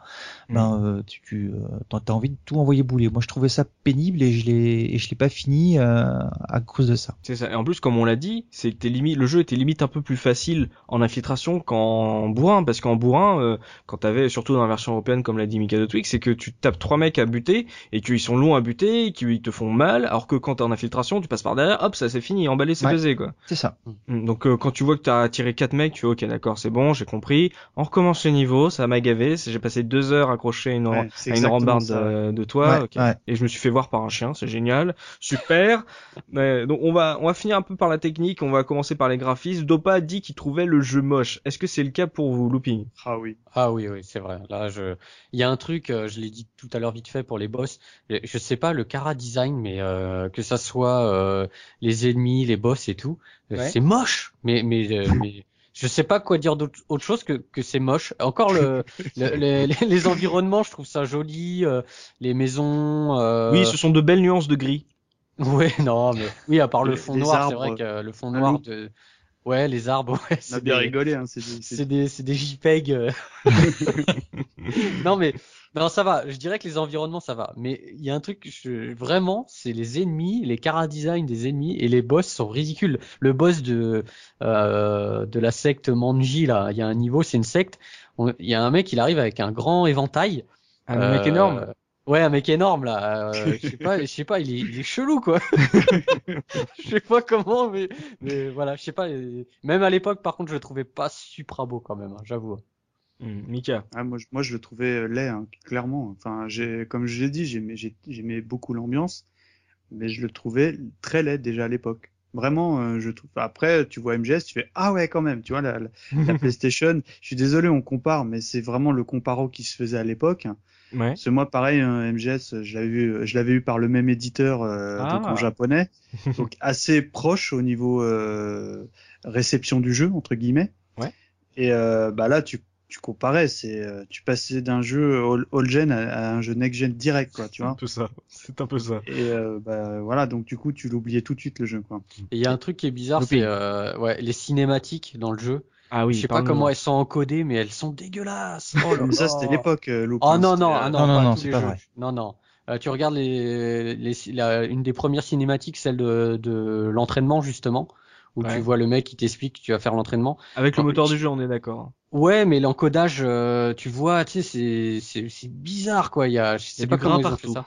hmm. ben euh, tu, tu euh, as envie de tout envoyer bouler. Moi, je trouvais ça pénible et je l'ai et je l'ai pas fini euh, à cause de ça. C'est ça. Et en plus, comme on l'a dit, c'est que limite, le jeu était limite un peu plus facile en infiltration qu'en bourrin, parce qu'en bourrin, euh, quand t'avais surtout dans la version européenne comme l'a dit Mikado Twix, c'est que tu tapes trois mecs à buter et qu'ils sont longs à buter, qu'ils te font mal, alors que quand t'es en infiltration, tu passes par derrière, hop, ça c'est fini, emballé, c'est pesé quoi. C'est ça. Mm. Donc euh, quand tu vois que t'as tiré quatre mecs, tu fais ok d'accord, c'est bon, j'ai compris. On recommence le niveau, ça m'a gavé, j'ai passé deux heures accroché à une, à une rambarde euh, de, toi, et je me suis fait voir par un chien, c'est génial, super. <laughs> donc on va on va finir un peu par la technique, on va commencer par les graphismes. Dopa a dit qu'il trouvait le jeu moche. Est-ce que c'est le cas pour vous, Looping? Ah oui. Ah oui oui, c'est vrai. Là je il y a un truc, euh, je l'ai dit tout à l'heure vite fait pour les boss. Je sais pas le cara design, mais euh, que ça soit euh, les ennemis, les boss et tout, c'est moche. Mais mais <laughs> mais je sais pas quoi dire d'autre chose que, que c'est moche. Encore le, <laughs> les, les, environnements, je trouve ça joli. les maisons. Oui, ce sont de belles nuances de gris. Oui, <laughs> non, mais oui, à part le fond noir, c'est vrai que le fond noir de Ouais, les arbres, ouais. On a bien rigolé, hein. C'est des, c'est des, JPEG. Euh. non, mais, non, ça va. Je dirais que les environnements, ça va. Mais il y a un truc, je, vraiment, c'est les ennemis, les cara design des ennemis et les boss sont ridicules. Le boss de, euh, de la secte Manji, là, il y a un niveau, c'est une secte. Il y a un mec, il arrive avec un grand éventail. Un mec énorme. Euh, Ouais, un mec énorme là. Euh, <laughs> je sais pas, je sais pas, il est, il est chelou quoi. <laughs> <laughs> je sais pas comment, mais, mais voilà, je sais pas. Même à l'époque, par contre, je le trouvais pas super beau quand même, hein, j'avoue. Mmh, Mika. Ah, moi, je, moi, je le trouvais euh, laid, hein, clairement. Enfin, comme je l'ai dit, j'aimais, beaucoup l'ambiance, mais je le trouvais très laid déjà à l'époque. Vraiment, euh, je trouve. Après, tu vois MGS, tu fais ah ouais quand même. Tu vois la, la, la <laughs> PlayStation. Je suis désolé, on compare, mais c'est vraiment le comparo qui se faisait à l'époque. Ouais. Parce que moi, pareil, un MGS, je l'avais eu, je l'avais eu par le même éditeur, euh, Ah. donc en japonais, <laughs> donc assez proche au niveau réception du jeu entre guillemets. Ouais. Et bah là, tu tu comparais, c'est euh, tu passais d'un jeu all, all gen à, un jeu next gen direct, quoi, tu C'est un vois. peu ça. C'est un peu ça. Et euh, bah voilà, donc du coup, tu l'oubliais tout de suite le jeu, quoi. Et il y a un truc qui est bizarre, c'est euh, ouais, les cinématiques dans le jeu. Ah oui. je sais pas comment elles sont encodées, mais elles sont dégueulasses. <laughs> Oh là Mais ça, c'était l'époque. Euh, Oh non non ah non Non, non, c'est pas jeux. vrai. Non non. Euh, tu regardes les, les la- une des premières cinématiques, celle de, de l'entraînement justement, où Ouais. tu vois le mec qui t'explique que tu vas faire l'entraînement. Avec le moteur du jeu, on est d'accord. Ouais, mais l'encodage, euh, tu vois, tu sais, c'est c'est c'est bizarre quoi. Il y a, je sais pas comment grain ils ont fait partout. ça.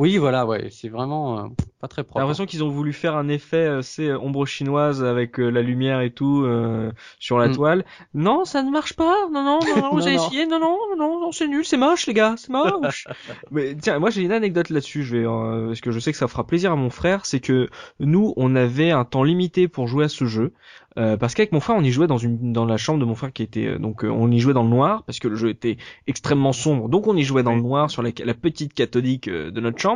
Oui, voilà, ouais, c'est vraiment euh, pas très J'ai propre. l'impression qu'ils ont voulu faire un effet, euh, c'est euh, ombre chinoise avec euh, la lumière et tout euh, sur la Mm. toile. Non, ça ne marche pas. Non, non, non, non, <laughs> vous Non, essayé. Non, non, non, non, c'est nul, c'est moche, les gars, c'est moche. <laughs> Mais tiens, moi j'ai une anecdote là-dessus. Je vais euh, parce que je sais que ça fera plaisir à mon frère. C'est que nous, on avait un temps limité pour jouer à ce jeu. Euh, parce qu'avec mon frère, on y jouait dans une dans la chambre de mon frère qui était euh, donc euh, on y jouait dans le noir parce que le jeu était extrêmement sombre. Donc on y jouait dans le noir sur la, la petite cathodique euh, de notre chambre.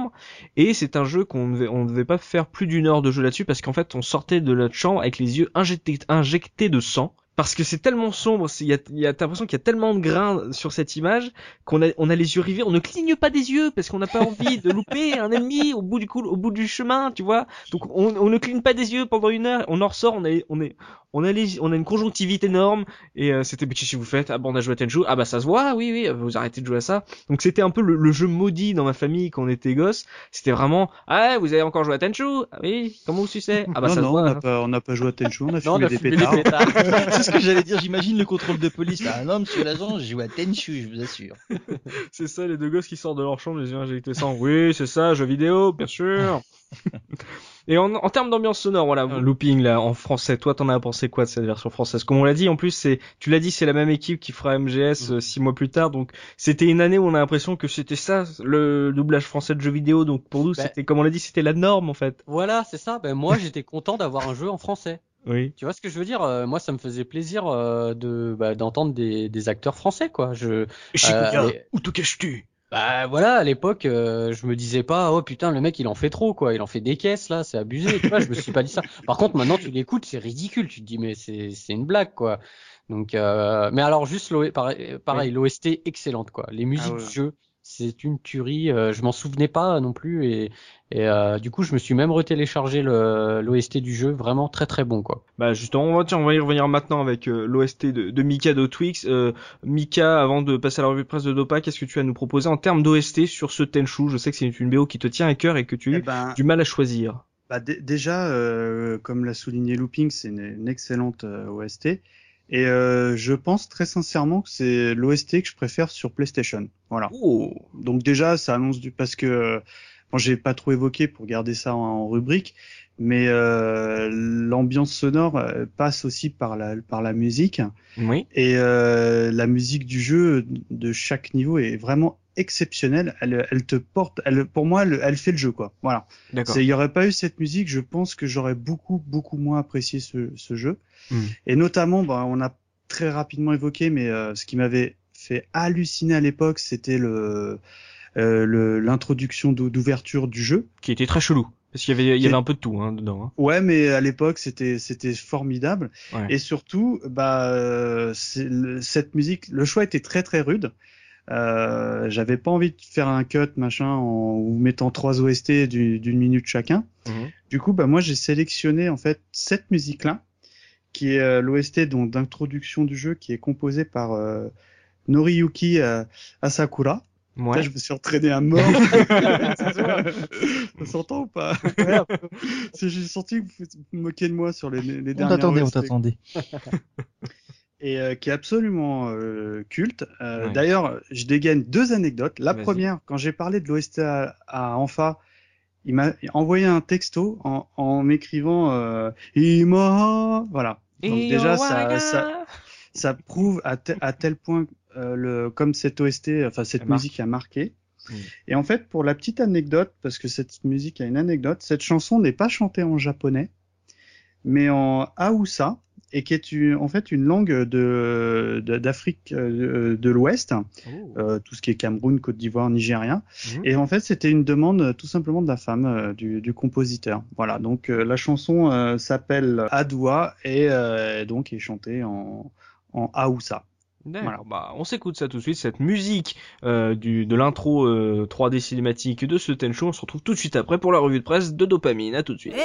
Et c'est un jeu qu'on ne devait, pas faire plus d'une heure de jeu là-dessus parce qu'en fait on sortait de notre chambre avec les yeux injectés de sang. Parce que c'est tellement sombre, c'est- il y a, y a t'as l'impression qu'il y a tellement de grains sur cette image qu'on a, on a les yeux rivés, on ne cligne pas des yeux parce qu'on n'a pas envie de louper un ennemi au bout du coup, au bout du chemin, tu vois. Donc on, on ne cligne pas des yeux pendant une heure, on en ressort, on a, on est, on a les, on a une conjonctivite énorme et euh, c'était mais que vous faites Ah bon, on a joué à Tenchu, ah bah ça se voit, oui oui, vous arrêtez de jouer à ça. Donc c'était un peu le, le jeu maudit dans ma famille quand on était gosse. C'était vraiment ah vous avez encore joué à Tenchu Ah oui, comment vous sucez? Ah bah non, ça se non, on voit. hein. pas, on n'a pas joué à Tenchu, on a Non, on fumé a des fumé pétards. des pétards. <laughs> C'est ce que j'allais dire. J'imagine le contrôle de police. Ah non, monsieur l'agent, j'ai joué à Tenchu, je vous assure. <laughs> C'est ça, les deux gosses qui sortent de leur chambre, les yeux injectés sang. Oui, c'est ça, jeu vidéo, bien sûr. <laughs> Et en, en termes d'ambiance sonore, voilà, looping là en français. Toi, t'en as pensé quoi de cette version française? Comme on l'a dit, en plus, c'est, tu l'as dit, c'est la même équipe qui fera MGS euh, six mois plus tard. Donc, c'était une année où on a l'impression que c'était ça, le doublage français de jeux vidéo. Donc, pour nous, Bah. c'était, comme on l'a dit, c'était la norme en fait. Voilà, c'est ça. Ben moi, j'étais content d'avoir un jeu en français. Oui. Tu vois ce que je veux dire Euh, Moi, ça me faisait plaisir euh, de bah, d'entendre des, des acteurs français, quoi. Je Shibuya, mais- où te caches-tu? Bah voilà, à l'époque, euh, je me disais pas oh putain le mec il en fait trop quoi, il en fait des caisses là, c'est abusé. Tu vois, je me suis pas dit ça. <laughs> Par contre, maintenant tu l'écoutes, c'est ridicule. Tu te dis mais c'est c'est une blague quoi. Donc euh, mais alors juste pareil, pareil l'OST excellente quoi. Les musiques Ah ouais. du jeu, c'est une tuerie. euh, je m'en souvenais pas non plus et et euh, du coup je me suis même retéléchargé le l'OST du jeu, vraiment très très bon quoi. Bah justement, on va, tiens, on va y revenir maintenant avec euh, l'OST de, de Mika de Twix. Euh, Mika, avant de passer à la revue de presse de Dopa, qu'est-ce que tu as à nous proposer en termes d'OST sur ce Tenchu? Je sais que c'est une BO qui te tient à cœur et que tu as Eh eu ben, du mal à choisir. Bah, dé- déjà, euh, comme l'a souligné Looping, c'est une, une excellente euh, OST. Et euh, je pense très sincèrement que c'est l'OST que je préfère sur PlayStation. Voilà. Oh Donc déjà, ça annonce du parce que bon, j'ai pas trop évoqué pour garder ça en, en rubrique, mais euh, l'ambiance sonore euh, passe aussi par la par la musique Oui. et euh, la musique du jeu de chaque niveau est vraiment exceptionnelle. Elle, elle te porte, elle, pour moi, elle, elle fait le jeu quoi. Voilà. Il y aurait pas eu cette musique, je pense que j'aurais beaucoup, beaucoup moins apprécié ce, ce jeu. Mm. Et notamment, bah, on a très rapidement évoqué, mais euh, ce qui m'avait fait halluciner à l'époque, c'était le euh, l'introduction d'ou- d'ouverture du jeu. Qui était très chelou. Parce qu'il y avait, il y avait un peu de tout hein, dedans. Hein. Ouais, mais à l'époque, c'était c'était formidable. Ouais. Et surtout, bah, euh, cette musique, le choix était très très rude. Euh, J'avais pas envie de faire un cut machin en ou mettant trois OST du- d'une minute chacun. Mhm. Du coup, bah moi j'ai sélectionné en fait cette musique-là, qui est euh, l'OST donc d'introduction du jeu, qui est composée par euh, Noriyuki euh, Asakura. Ouais. Là, je me suis entraîné à mort. <laughs> ça s'entend ou pas? J'ai senti que vous vous moquez de moi sur les, les On dernières t'attendait, on t'attendait. <laughs> Et euh, qui est absolument euh, culte. Euh, Ouais. D'ailleurs, je dégaine deux anecdotes. La première, quand j'ai parlé de l'OST à, à Enfa, il m'a envoyé un texto en, en m'écrivant euh, Ima, voilà. Donc déjà, ça, ça, ça prouve à, te- à tel point euh, le, comme cette OST, enfin cette Elle marque. musique a marqué. Mm. Et en fait, pour la petite anecdote, parce que cette musique a une anecdote, cette chanson n'est pas chantée en japonais, mais en Haoussa, et qui est une, en fait une langue de d'Afrique de, de l'Ouest, Oh. euh, tout ce qui est Cameroun, Côte d'Ivoire, Nigérien. Mhm. Et en fait, c'était une demande euh, tout simplement de la femme, euh, du, du compositeur. Voilà, donc euh, la chanson euh, s'appelle Adoua et euh, donc est chantée en, en Haoussa. D'accord. Voilà. Bah, on s'écoute ça tout de suite, cette musique euh, du, de l'intro euh, 3D cinématique de ce Tenchu. On se retrouve tout de suite après pour la revue de presse de Dopamine. À tout de suite. Et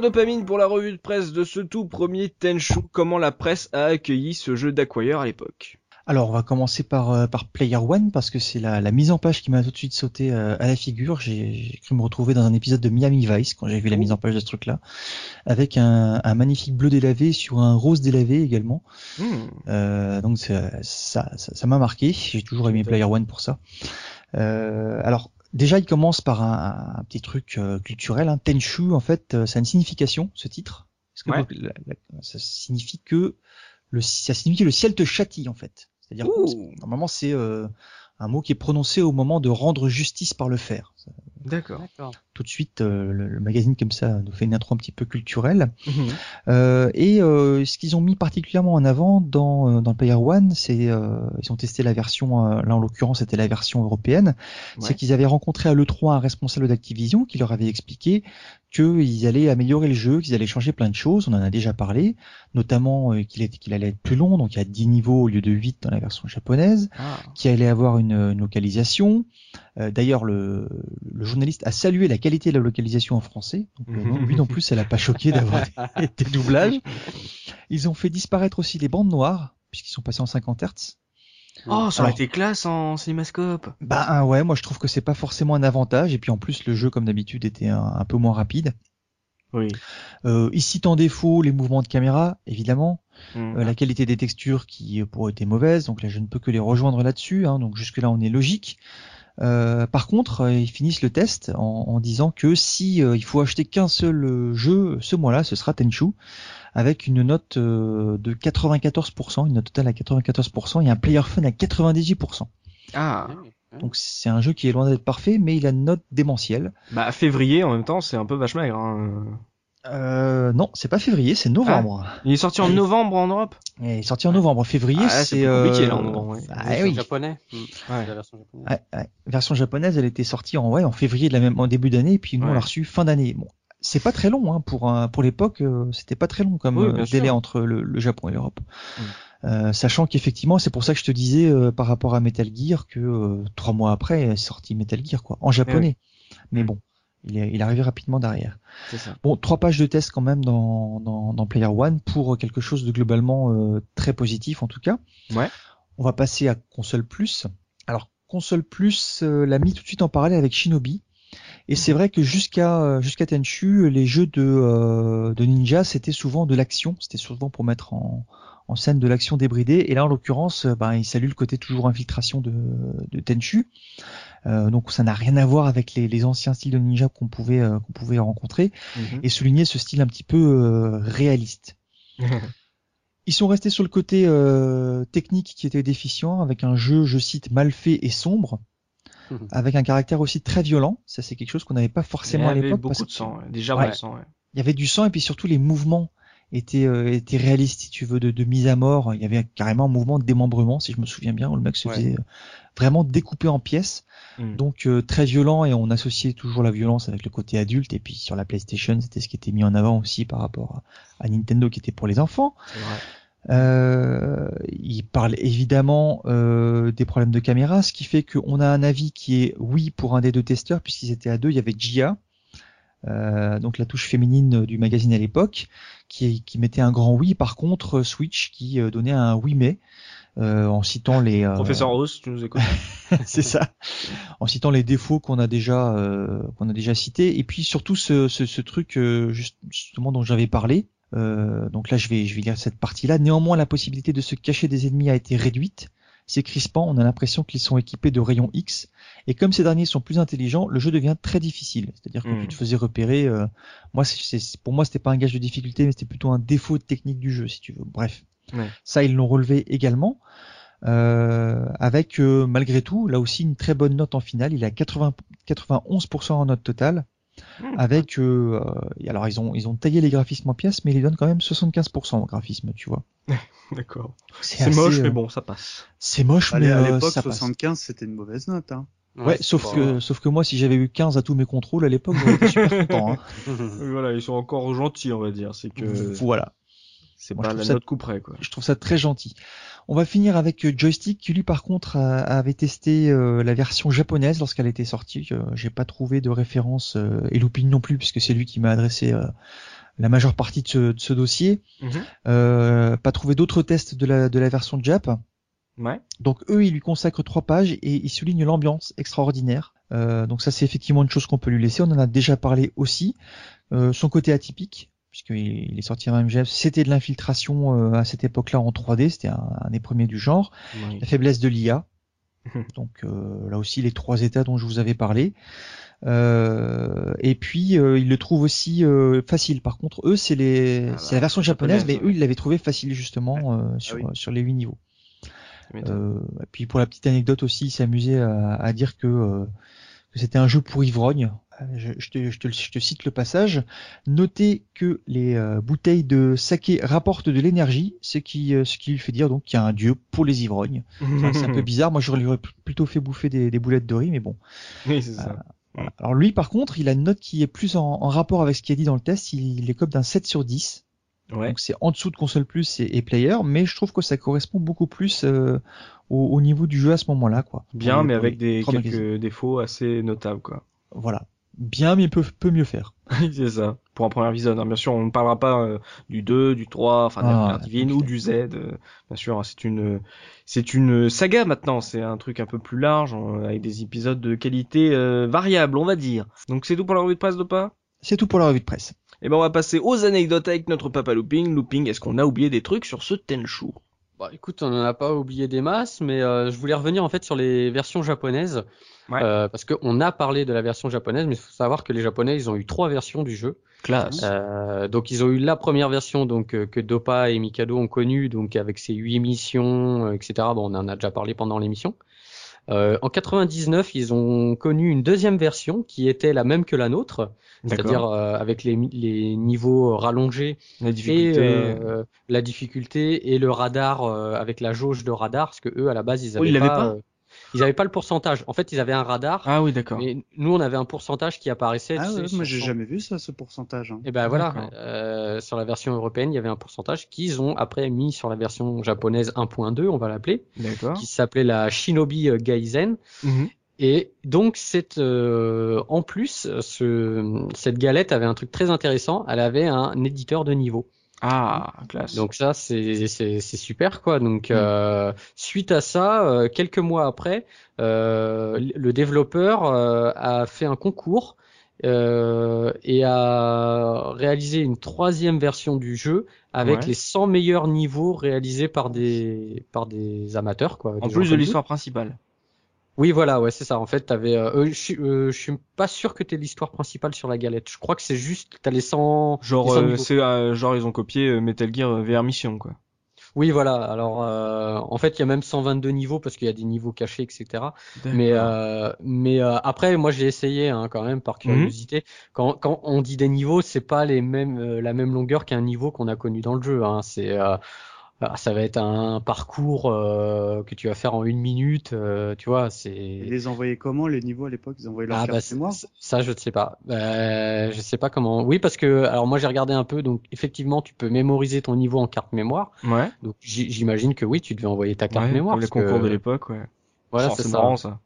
Dopamine, pour la revue de presse de ce tout premier Tenchu. Comment la presse a accueilli ce jeu d'Acquire à l'époque Alors, on va commencer par, euh, par Player One parce que c'est la, la mise en page qui m'a tout de suite sauté euh, à la figure. J'ai cru me retrouver dans un épisode de Miami Vice quand j'ai vu la mise en page de ce truc-là, avec un, un magnifique bleu délavé sur un rose délavé également. Hmm. Euh, donc ça, ça, m'a marqué. J'ai toujours aimé Player One pour ça. Alors déjà, il commence par un, un petit truc euh, culturel. Hein. Tenchu, en fait, euh, ça a une signification, ce titre. Parce que Ouais. la- la- ça signifie que le, ça signifie que le ciel te châtie, en fait. C'est-à-dire normalement, c'est euh, un mot qui est prononcé au moment de rendre justice par le fer. D'accord. Tout de suite, euh, le, le magazine comme ça nous fait une intro un petit peu culturelle. Mhm. Euh, et euh, ce qu'ils ont mis particulièrement en avant dans, euh, dans le Player One, c'est euh, ils ont testé la version, euh, là en l'occurrence c'était la version européenne, Ouais. c'est qu'ils avaient rencontré à l'E3 un responsable d'Activision qui leur avait expliqué qu'ils allaient améliorer le jeu, qu'ils allaient changer plein de choses, on en a déjà parlé, notamment euh, qu'il qu'il allait être plus long, donc il y a 10 niveaux au lieu de 8 dans la version japonaise, Ah. qui allait avoir une, une localisation. Euh, D'ailleurs, le, le journaliste a salué la qualité de la localisation en français. Donc, euh, non, <laughs> lui non plus, ça l'a pas choqué d'avoir <laughs> des, des doublages. Ils ont fait disparaître aussi les bandes noires, puisqu'ils sont passés en 50 Hz. Oh, ça aurait été classe en cinémascope. Bah ah ouais, moi je trouve que c'est pas forcément un avantage. Et puis en plus, le jeu, comme d'habitude, était un, un peu moins rapide. Oui. Euh, il cite en défaut les mouvements de caméra, évidemment. Hmm. Euh, la qualité des textures qui euh, pourrait été mauvaise, donc là je ne peux que les rejoindre là-dessus, hein, donc jusque là on est logique. Euh, par contre, euh, ils finissent le test en, en disant que si euh, il faut acheter qu'un seul jeu ce mois-là, ce sera Tenchu, avec une note euh, de 94%, une note totale à 94%, et un player fun à 98%. Ah. Donc c'est un jeu qui est loin d'être parfait, mais il a une note démentielle. Bah, février, en même temps, c'est un peu vache maigre. Hein. Euh, non, c'est pas février, c'est novembre. Il est sorti en novembre en Europe Il est sorti en novembre. Février, Ah, c'est compliqué, euh, là, en novembre, ouais. ah, Version oui. japonais. Mm. Ouais. La version japonaise. Ouais, ouais. Version japonaise, elle était sortie en ouais en février de la même en début d'année, puis nous on l'a reçu fin d'année. Bon, c'est pas très long hein, pour un, pour l'époque, euh, c'était pas très long comme Oui, euh, délai sûr. entre le, le Japon et l'Europe. Mm. Euh, sachant qu'effectivement, c'est pour ça que je te disais euh, par rapport à Metal Gear que euh, trois mois après est sorti Metal Gear quoi, en japonais. Mais bon, Il est, il est arrivé rapidement derrière. Ça. Bon, trois pages de test quand même dans, dans, dans Player One pour quelque chose de globalement euh, très positif en tout cas. Ouais. On va passer à Console Plus. Alors Console Plus euh, l'a mis tout de suite en parallèle avec Shinobi. Et c'est vrai que jusqu'à euh, jusqu'à Tenchu, les jeux de, euh, de ninja, c'était souvent de l'action. C'était souvent pour mettre en, en scène de l'action débridée. Et là, en l'occurrence, ben, il salue le côté toujours infiltration de, de Tenchu. Euh, donc ça n'a rien à voir avec les, les anciens styles de ninja qu'on pouvait euh, qu'on pouvait rencontrer Mhm. et souligner ce style un petit peu euh, réaliste. <laughs> Ils sont restés sur le côté euh, technique qui était déficient, avec un jeu, je cite, mal fait et sombre, Mhm. avec un caractère aussi très violent. Ça, c'est quelque chose qu'on n'avait pas forcément Il y à avait l'époque. beaucoup de sang, déjà sang. Ouais. Il y avait du sang et puis surtout les mouvements étaient, euh, étaient réalistes, si tu veux, de, de mise à mort. Il y avait carrément un mouvement de démembrement, si je me souviens bien, où le mec se Ouais. faisait euh, vraiment découper en pièces. Mhm. Donc euh, très violent et on associait toujours la violence avec le côté adulte. Et puis sur la PlayStation, c'était ce qui était mis en avant aussi par rapport à, à Nintendo qui était pour les enfants. Euh, il parle évidemment euh, des problèmes de caméra, ce qui fait qu'on a un avis qui est oui pour un des deux testeurs, puisqu'ils étaient à deux, il y avait Gia, euh, donc la touche féminine du magazine à l'époque, qui, qui mettait un grand oui, par contre Switch qui euh, donnait un oui mais, euh, en citant les... euh, Professeur Rose, tu nous écoutes <laughs> c'est ça. En citant les défauts qu'on a déjà euh, qu'on a déjà cités et puis surtout ce, ce, ce truc euh, juste- justement dont j'avais parlé. Euh, donc là je vais je vais lire cette partie-là. Néanmoins la possibilité de se cacher des ennemis a été réduite. C'est crispant, on a l'impression qu'ils sont équipés de rayons X et comme ces derniers sont plus intelligents, le jeu devient très difficile. C'est-à-dire que tu te faisais repérer. euh, moi c'est c'est- pour moi c'était pas un gage de difficulté mais c'était plutôt un défaut technique du jeu si tu veux. Bref. Ouais. Ça ils l'ont relevé également. Euh, avec euh, malgré tout là aussi une très bonne note en finale. Il a 80, 91% en note totale. Hmm. Avec euh, euh, alors ils ont ils ont taillé les graphismes en pièces, mais ils lui donnent quand même 75% en graphisme, tu vois. <laughs> D'accord. C'est moche, euh, mais bon, ça passe. C'est moche, Allez, mais à euh, l'époque, ça passe. 75, c'était une mauvaise note. Hein. Ouais, sauf pas- que sauf que moi, si j'avais eu 15 à tous mes contrôles à l'époque, j'aurais été super <laughs> content. Hein. Voilà, ils sont encore gentils, on va dire. C'est que Voilà. C'est Moi, je. Je trouve ça très gentil. On va finir avec euh, Joystick qui lui par contre a- avait testé euh, la version japonaise lorsqu'elle était sortie. Euh, J'ai pas trouvé de référence euh, et Looping non plus puisque c'est lui qui m'a adressé euh, la majeure partie de ce, de ce dossier. Mhm. Euh, pas trouvé d'autres tests de la, de la version Jap. Ouais. Donc eux, ils lui consacrent trois pages et ils soulignent l'ambiance extraordinaire. Euh, donc ça, c'est effectivement une chose qu'on peut lui laisser. On en a déjà parlé aussi. Euh, son côté atypique, puisqu'il il est sorti en MGF, c'était de l'infiltration euh, à cette époque-là en 3D. C'était un, un des premiers du genre. Oui. La faiblesse de l'IA. <laughs> Donc euh, là aussi, les trois états dont je vous avais parlé. Euh, et puis euh, ils le trouvent aussi euh, facile. Par contre, eux, c'est les, Ah bah, c'est la version japonaise, japonaise, mais eux, ils l'avaient trouvé facile justement euh, sur, oui. sur les huit niveaux. Euh, et puis pour la petite anecdote aussi, il s'amusait à, à dire que, euh, que c'était un jeu pour ivrogne. Euh, Je, je te, je, te, je te cite le passage. Notez que les euh, bouteilles de saké rapportent de l'énergie, ce qui, euh, ce qui lui fait dire donc qu'il y a un dieu pour les ivrognes. C'est un peu <laughs> bizarre. Moi, j'aurais lui aurais plutôt fait bouffer des, des boulettes de riz, mais bon. Oui, c'est ça. Voilà. Alors lui, par contre, il a une note qui est plus en, en rapport avec ce qui est dit dans le test. Il, il est comme d'un 7 sur 10. Ouais. Donc c'est en dessous de console plus et, et player, mais je trouve que ça correspond beaucoup plus euh, au, au niveau du jeu à ce moment-là, quoi. Bien, mais avec des quelques défauts assez notables, quoi. Voilà. Bien, mais peut, peut mieux faire. <laughs> C'est ça. Pour un premier épisode, hein. bien sûr, on ne parlera pas euh, du 2, du 3, enfin de Ah, première divine ou du Z. euh, bien sûr, hein, c'est une c'est une saga maintenant. C'est un truc un peu plus large avec des épisodes de qualité euh, variable, on va dire. Donc c'est tout pour la revue de presse de pas. C'est tout pour la revue de presse. Et ben on va passer aux anecdotes avec notre papa Looping. Looping, est-ce qu'on a oublié des trucs sur ce Tenchu? Bah, écoute, on n'en a pas oublié des masses, mais euh, je voulais revenir en fait sur les versions japonaises, Ouais. euh, parce qu'on a parlé de la version japonaise, mais il faut savoir que les japonais, ils ont eu trois versions du jeu. Classe. Euh, donc ils ont eu la première version donc euh, que Dopa et Mikado ont connue, donc avec ses huit missions, etc. Bon, on en a déjà parlé pendant l'émission. Euh, en 99, ils ont connu une deuxième version qui était la même que la nôtre, c'est-à-dire euh, avec les, les niveaux rallongés La et difficulté. euh, la difficulté et le radar euh, avec la jauge de radar, parce que eux à la base ils Oh, avaient ils pas, pas? euh, ils avaient pas le pourcentage. En fait, ils avaient un radar, Ah oui, d'accord. mais nous on avait un pourcentage qui apparaissait. Ah sais, ouais, sur moi j'ai son- jamais vu ça, ce pourcentage. hein. et ben voilà, euh, sur la version européenne, il y avait un pourcentage qu'ils ont après mis sur la version japonaise 1.2, on va l'appeler, D'accord. qui s'appelait la Shinobi euh, Gaizen. Mhm. Et donc cette, en plus, ce, cette galette avait un truc très intéressant. Elle avait un éditeur de niveau. Ah, classe. Donc ça, c'est c'est super quoi. Donc Mm. euh, suite à ça, euh, quelques mois après, euh, le développeur euh, a fait un concours euh, et a réalisé une troisième version du jeu avec Ouais. les 100 meilleurs niveaux réalisés par des par des amateurs quoi. En plus de l'histoire principale. Oui, voilà, ouais, c'est ça. En fait, t'avais. Euh, euh, je suis euh, je suis pas sûr que t'aies l'histoire principale sur la galette. Je crois que c'est juste t'as les 100 Genre, les 100 euh, euh, genre ils ont copié euh, Metal Gear VR Mission quoi. Oui, voilà. Alors, euh, en fait, il y a même 122 niveaux parce qu'il y a des niveaux cachés, etc. Mais, euh, mais euh, après, moi, j'ai essayé hein, quand même par curiosité. Quand, quand on dit des niveaux, c'est pas les mêmes, euh, la même longueur qu'un niveau qu'on a connu dans le jeu. Hein. C'est, euh, ah, ça va être un parcours euh, que tu vas faire en une minute. euh, tu vois, Ils c'est. les envoyaient comment les niveaux à l'époque? Ils envoyaient leur Ah carte bah mémoire? ça je ne sais pas. Euh, je sais pas comment. Oui parce que alors moi j'ai regardé un peu donc effectivement tu peux mémoriser ton niveau en carte mémoire. Ouais. Donc j'imagine que oui tu devais envoyer ta carte ouais, mémoire. comme les que- concours de l'époque, ouais. Voilà c'est c'est ça. marrant ça.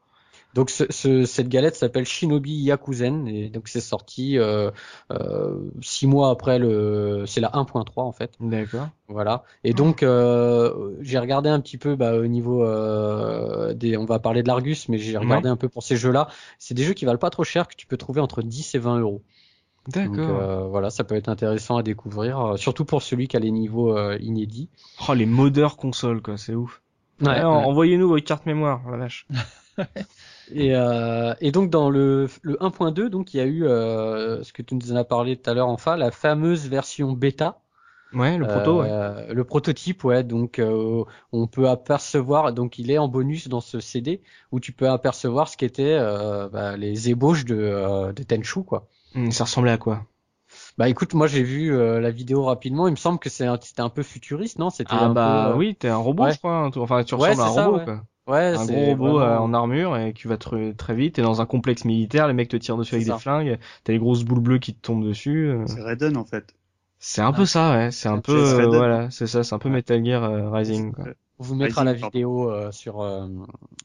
Donc ce, ce- cette galette s'appelle Shinobi Yakuzen et donc c'est sorti euh, euh, six mois après le, c'est la 1.3 en fait. D'accord. Voilà. Et donc euh, j'ai regardé un petit peu bah, au niveau euh, des, on va parler de l'Argus, mais j'ai regardé un peu pour ces jeux-là. C'est des jeux qui valent pas trop cher que tu peux trouver entre 10 et 20 euros. Donc D'accord. euh, voilà, ça peut être intéressant à découvrir, euh, surtout pour celui qui a les niveaux euh, inédits. Oh les modeurs consoles quoi, c'est ouf. Ouais, Ouais, ouais. Envoyez-nous votre carte mémoire, la vache. <laughs> Et, euh, et donc dans le, le 1.2, donc il y a eu euh, ce que tu nous en as parlé tout à l'heure, enfin la fameuse version bêta, Ouais, le proto, ouais. Euh, le prototype, ouais. Donc euh, on peut apercevoir, donc il est en bonus dans ce CD où tu peux apercevoir ce qu'étaient euh, bah, les ébauches de, euh, de Tenchu, quoi. Hum, Ça ressemblait à quoi? Bah écoute, moi j'ai vu euh, la vidéo rapidement. Il me semble que un- c'était un peu futuriste, non? C'était Ah un bah peu, euh, oui, t'es un robot, ouais. je crois. Enfin, tu Ouais, ressembles à un ça, robot, ouais. quoi. Ouais, Un c'est gros robot vraiment- euh, en armure et qui va très, très vite. T'es dans un complexe militaire, les mecs te tirent dessus avec des flingues. T'as les grosses boules bleues qui te tombent dessus. euh. C'est Raiden en fait. C'est un peu ça, ouais. C'est un peu, euh, voilà, c'est ça. C'est un peu Metal Gear euh, Rising, quoi. On vous mettra la Rising, vidéo euh, sur euh,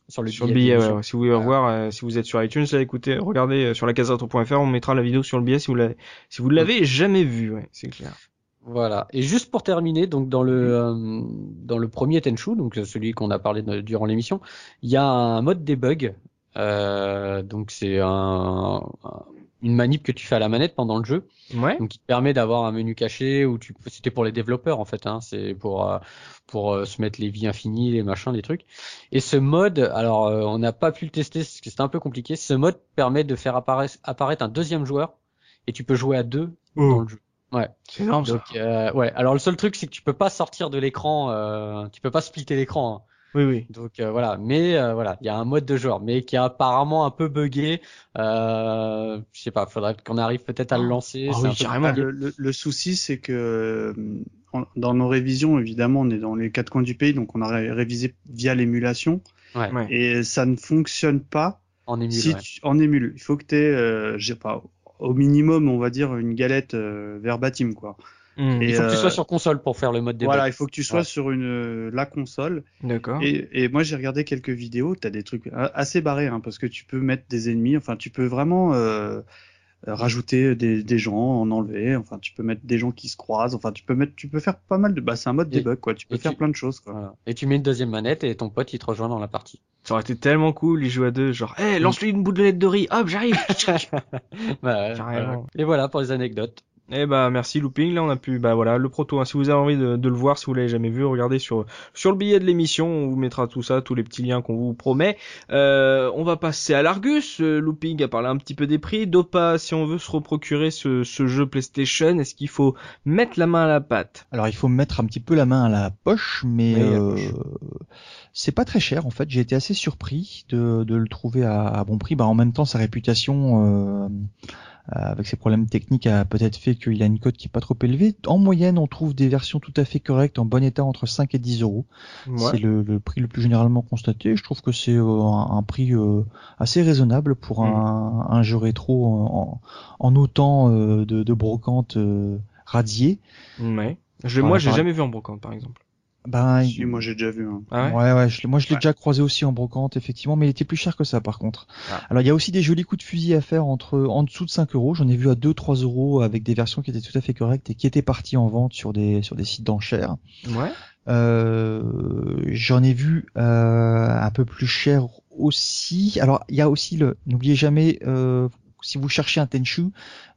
sur le Sur le billet billet, ouais. Si vous voulez Voilà. voir, euh, si vous êtes sur iTunes, là, écoutez, regardez euh, sur la on mettra la vidéo sur le billet si vous l'avez, si vous l'avez jamais vu, ouais, c'est clair. Voilà. Et juste pour terminer, donc dans le euh, dans le premier Tenchu, donc euh, celui qu'on a parlé de- durant l'émission, il y a un mode debug. Euh, donc c'est un, un- une manip que tu fais à la manette pendant le jeu, Ouais. donc qui te permet d'avoir un menu caché où tu c'était pour les développeurs en fait, hein, c'est pour euh, pour se mettre les vies infinies, les machins, les trucs. Et ce mode, alors euh, on n'a pas pu le tester parce que c'était un peu compliqué. Ce mode permet de faire apparaître apparaître un deuxième joueur et tu peux jouer à deux dans le jeu. Ouais. C'est énorme, ça. Donc euh, ouais, alors le seul truc c'est que tu peux pas sortir de l'écran, euh, tu peux pas splitter l'écran. hein. Oui, oui. Donc euh, voilà, mais euh, voilà, il y a un mode de joueur, mais qui est apparemment un peu buggé. Euh, je sais pas, faudrait qu'on arrive peut-être à le lancer. Ah oui, carrément. Le, le- le souci, c'est que euh, en- dans nos révisions, évidemment, on est dans les quatre coins du pays, donc on a ré- révisé via l'émulation, Ouais, Ouais. et ça ne fonctionne pas en émule. si ouais. tu, en émule. Il faut que tu aies, je sais pas, au minimum, on va dire, une galette euh, verbatim, quoi. Hum, Et, Il faut que tu euh, sois sur console pour faire le mode debug. Voilà, il faut que tu sois Ouais. sur une euh, la console. D'accord. Et, et moi, j'ai regardé quelques vidéos. T'as des trucs a- assez barrés, hein, parce que tu peux mettre des ennemis. Enfin, tu peux vraiment euh, rajouter des, des gens, en enlever. Enfin, tu peux mettre des gens qui se croisent. Enfin, tu peux mettre, tu peux faire pas mal de. Bah, c'est un mode debug, quoi. Tu peux faire tu- plein de choses, quoi. Voilà. Et tu mets une deuxième manette et ton pote il te rejoint dans la partie. Ça aurait été tellement cool, ils jouent à deux, genre, hé, lance-lui une boulette de riz, hop, j'arrive. <laughs> Bah. Et voilà pour les anecdotes. Eh bah merci Looping, là on a pu bah voilà le proto. hein. Si vous avez envie de, de le voir, si vous l'avez jamais vu, regardez sur sur le billet de l'émission, on vous mettra tout ça, tous les petits liens qu'on vous promet. Euh, on va passer à l'Argus. Euh, Looping a parlé un petit peu des prix. Dopa, si on veut se reprocurer ce, ce jeu PlayStation, est-ce qu'il faut mettre la main à la pâte? Alors il faut mettre un petit peu la main à la poche, mais Oui, euh, c'est pas très cher en fait. J'ai été assez surpris de, de le trouver à, à bon prix. Bah, en même temps, sa réputation euh, avec ses problèmes techniques a peut-être fait qu'il a une cote qui est pas trop élevée. En moyenne, on trouve des versions tout à fait correctes en bon état entre 5 et 10 euros. C'est le, le prix le plus généralement constaté. Je trouve que c'est euh, un, un prix euh, assez raisonnable pour un, un jeu rétro en, en autant euh, de, de brocante euh, radiée. Ouais. Je, moi, j'ai jamais vu en brocante, par exemple. Ben, Si, moi j'ai déjà vu. un. Ah ouais, ouais, ouais, je l'ai- moi je l'ai Ouais. déjà croisé aussi en brocante, effectivement, mais il était plus cher que ça par contre. Ah. Alors il y a aussi des jolis coups de fusil à faire entre en dessous de 5 euros. J'en ai vu à 2-3 euros avec des versions qui étaient tout à fait correctes et qui étaient parties en vente sur des sur des sites d'enchères. ouais. Euh, J'en ai vu euh, un peu plus cher aussi. Alors il y a aussi le, n'oubliez jamais euh, si vous cherchez un Tenchu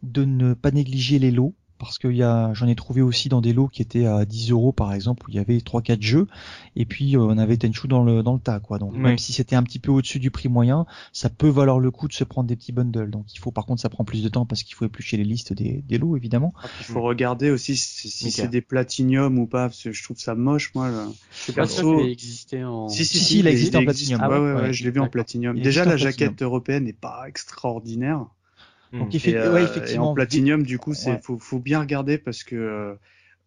de ne pas négliger les lots parce que j'en ai trouvé aussi dans des lots qui étaient à 10 euros par exemple où il y avait trois quatre jeux et puis euh, on avait Tenchu dans le dans le tas quoi. Donc Oui. même si c'était un petit peu au-dessus du prix moyen, ça peut valoir le coup de se prendre des petits bundles. Donc il faut par contre ça prend plus de temps parce qu'il faut éplucher les listes des, des lots évidemment. Ah, Il faut regarder aussi si, c'est des platinium ou pas, parce que je trouve ça moche, moi. le- Je Perso- sûr qu'il ait existé en. Si, Si, si, il a existé en existe. platinium. Ouais, ouais, Ouais, ouais, ouais, je l'ai vu en platinium. Déjà, existe en la platinium. jaquette européenne n'est pas extraordinaire. Donc effe- Et, euh, ouais, et effectivement. en platinium, du coup, c'est Ouais. faut, faut bien regarder parce que euh,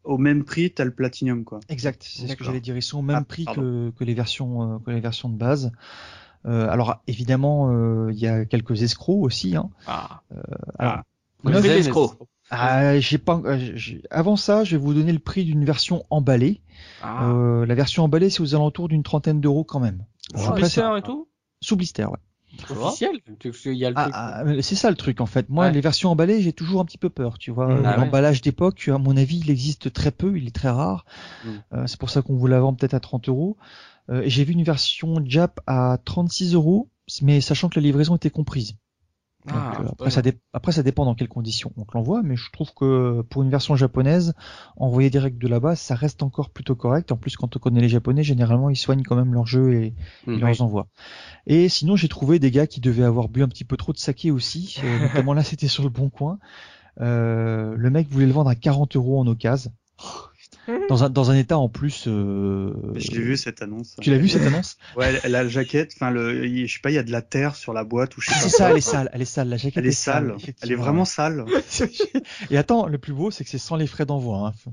au même prix, t'as le platinium, quoi. Exact, c'est ce que j'allais dire. Ils sont au même Ah, prix que, que les versions euh, que les versions de base. Euh, alors évidemment, euh, il y a quelques escrocs aussi. Hein. Ah. Alors, Vous Neuf aimez les escrocs. ah, j'ai pas. euh, j'ai- Avant ça, je vais vous donner le prix d'une version emballée. Ah. Euh, la version emballée, c'est aux alentours d'une trentaine d'euros quand même. Sous blister et tout? Sous blister, ouais. Officiel. Ah, ah, c'est ça le truc en fait. Moi, Ouais. les versions emballées, j'ai toujours un petit peu peur. Tu vois, Mm. Ah ouais. l'emballage d'époque, à mon avis, il existe très peu, il est très rare. Mm. Euh, c'est pour ça qu'on vous la vend peut-être à 30 euros. Euh, et j'ai vu une version Jap à 36 euros, mais sachant que la livraison était comprise. Donc, Ah, euh, après, ça dé- après, ça dépend dans quelles conditions on te l'envoie, mais je trouve que pour une version japonaise, envoyer direct de là-bas, ça reste encore plutôt correct. En plus, quand on connaît les Japonais, généralement, ils soignent quand même leur jeu et Mm. ils leur envoient. Et sinon, j'ai trouvé des gars qui devaient avoir bu un petit peu trop de saké aussi. Euh, <laughs> notamment là, c'était sur le bon coin. Euh, le mec voulait le vendre à 40 euros en occasion. Dans un, dans un état en plus. Euh... Je l'ai vu cette annonce. Tu l'as vu cette annonce? Ouais, la, la jaquette, enfin, le, je sais pas, il y a de la terre sur la boîte ou je sais pas. C'est ça, quoi. elle est sale, elle est sale. La jaquette Elle est sale. Elle est vraiment sale. <laughs> Et attends, le plus beau, c'est que c'est sans les frais d'envoi. Hein.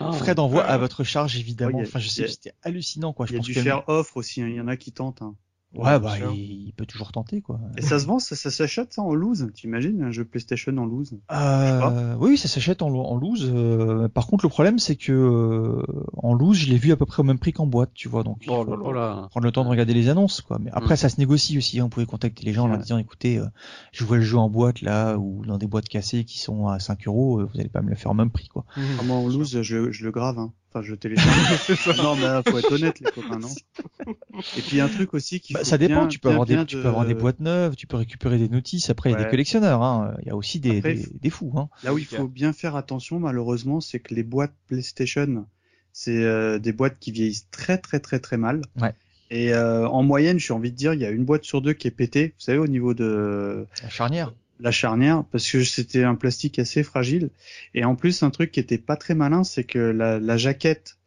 Ah. Frais d'envoi à votre charge, évidemment. Ouais, a- enfin, je sais, c'était hallucinant, quoi. Je Il y a pense du faire offre aussi. hein. Il y en a qui tentent. hein. Ouais, bah, il, il peut toujours tenter, quoi. Et ça se vend, ça, ça s'achète ça en loose. T'imagines un jeu PlayStation en loose? Euh, oui, ça s'achète en, en loose. euh, par contre, le problème, c'est que euh, en loose, je l'ai vu à peu près au même prix qu'en boîte, tu vois. Donc, il Oh faut là là. Là. prendre le temps de regarder les annonces, quoi. Mais après, Mm. ça se négocie aussi. hein. Vous pouvez contacter les gens en leur disant, écoutez, euh, je vois le jeu en boîte là, ou dans des boîtes cassées qui sont à 5 euros. euh, Vous allez pas me le faire au même prix, quoi. Ah, moi en loose, je, le- je le grave. Hein. Enfin, je télécharge. non, mais faut être honnête, les copains, non <laughs> Et puis, il y a un truc aussi qui. Bah, ça dépend. tu peux avoir des, tu de... peux avoir des boîtes neuves, tu peux récupérer des notices. Après, il y a des collectionneurs. Hein. Il y a aussi des, Après, des, fous. Hein. Là où il faut bien faire attention, malheureusement, c'est que les boîtes PlayStation, c'est euh, des boîtes qui vieillissent très très très très mal. Ouais. Et euh, en moyenne, j'ai envie de dire, il y a une boîte sur deux qui est pétée. Vous savez, au niveau de La charnière. La charnière, parce que c'était un plastique assez fragile. Et en plus, un truc qui était pas très malin, c'est que la, la jaquette